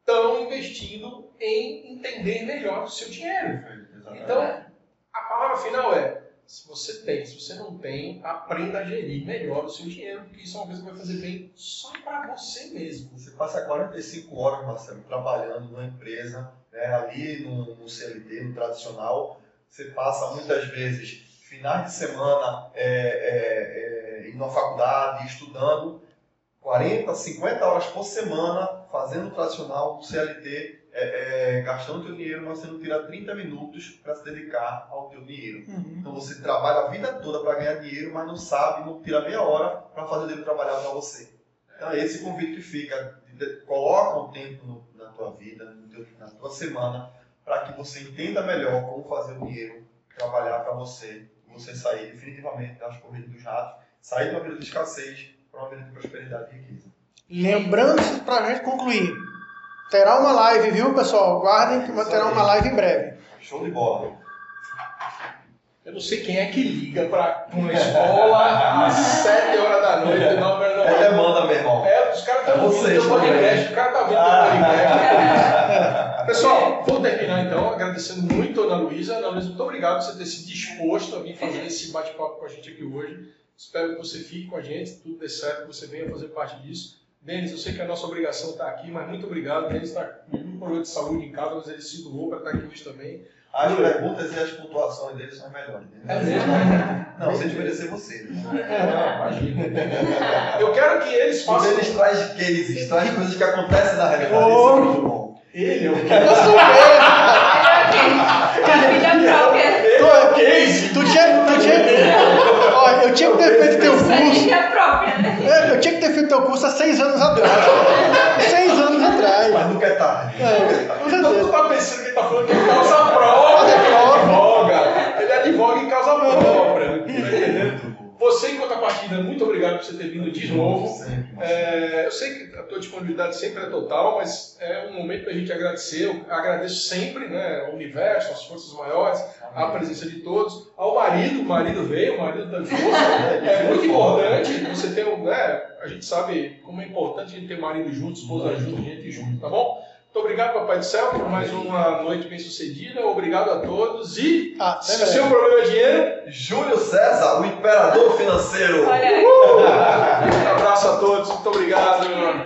estão investindo em entender melhor o seu dinheiro. Então, a palavra final é: se você tem, se você não tem, aprenda a gerir melhor o seu dinheiro, porque isso é uma coisa que vai fazer bem só para você mesmo. Você passa 45 horas, Marcelo, trabalhando numa empresa, né, ali no, no CLT, no tradicional. Você passa muitas vezes finais de semana é, é, é, à faculdade, estudando, 40, 50 horas por semana, fazendo tradicional, CLT, é, é, gastando teu dinheiro, mas você não tira 30 minutos para se dedicar ao teu dinheiro. Uhum. Então você trabalha a vida toda para ganhar dinheiro, mas não sabe, não tira meia hora para fazer o dinheiro trabalhar para você. Então é esse convite que fica. Coloca um tempo no- na tua vida, teu- na tua semana, para que você entenda melhor como fazer o dinheiro trabalhar para você. Você sair definitivamente das corridas dos ratos, sair de uma vida de escassez para uma vida de prosperidade e riqueza. Lembrando, para a gente concluir, terá uma live, viu, pessoal? Guardem que vai terá uma live em breve. Show de bola. Eu não sei quem é que liga para uma escola às 7 horas da noite. Não, não, não. É demanda, meu irmão. É, os caras estão ouvindo vocês teu podcast, o cara tá teu podcast. Pessoal, vou terminar então agradecendo muito a Ana Luísa. Ana Luísa, muito obrigado por você ter se disposto a vir fazer esse bate-papo com a gente aqui hoje. Espero que você fique com a gente, tudo dê certo, que você venha fazer parte disso. Denis, eu sei que a nossa obrigação está aqui, mas muito obrigado. Denis está com um problema de saúde em casa, mas ele se doou para estar aqui hoje também. As perguntas e as pontuações deles são melhores. né? É mesmo? Não, sem desmerecer você. Né? Não, imagina. Eu quero que eles Quando façam. eles traz cases, traz coisas que acontecem na realidade. Oh. Isso é muito bom. Ele é o Eu sou Família própria. Ele é o case. Tu tinha, tu tinha, eu tinha que ter feito teu curso. Família própria, né? É, Eu tinha que ter feito teu curso há seis anos atrás. seis anos atrás. Mas nunca é tarde. É, é com Então tu tá pensando que ele tá falando que causa própria, ele advoga. Ele advoga em causa própria. Você, em contrapartida, muito obrigado por você ter vindo de novo. Sempre. É, eu sei que a tua disponibilidade sempre é total, mas é um momento para a gente agradecer. Eu agradeço sempre né, ao universo, às forças maiores, a presença de todos. Ao marido, o marido veio, o marido da força. É muito importante você ter um. Né, a gente sabe como é importante a gente ter marido junto, esposa junto, gente junto, tá bom? Muito obrigado, Papai do Céu, por mais uma noite bem sucedida. Obrigado a todos. E Ah, se o seu problema é dinheiro, Júlio César, o imperador financeiro. Olha aí. um abraço a todos. Muito obrigado.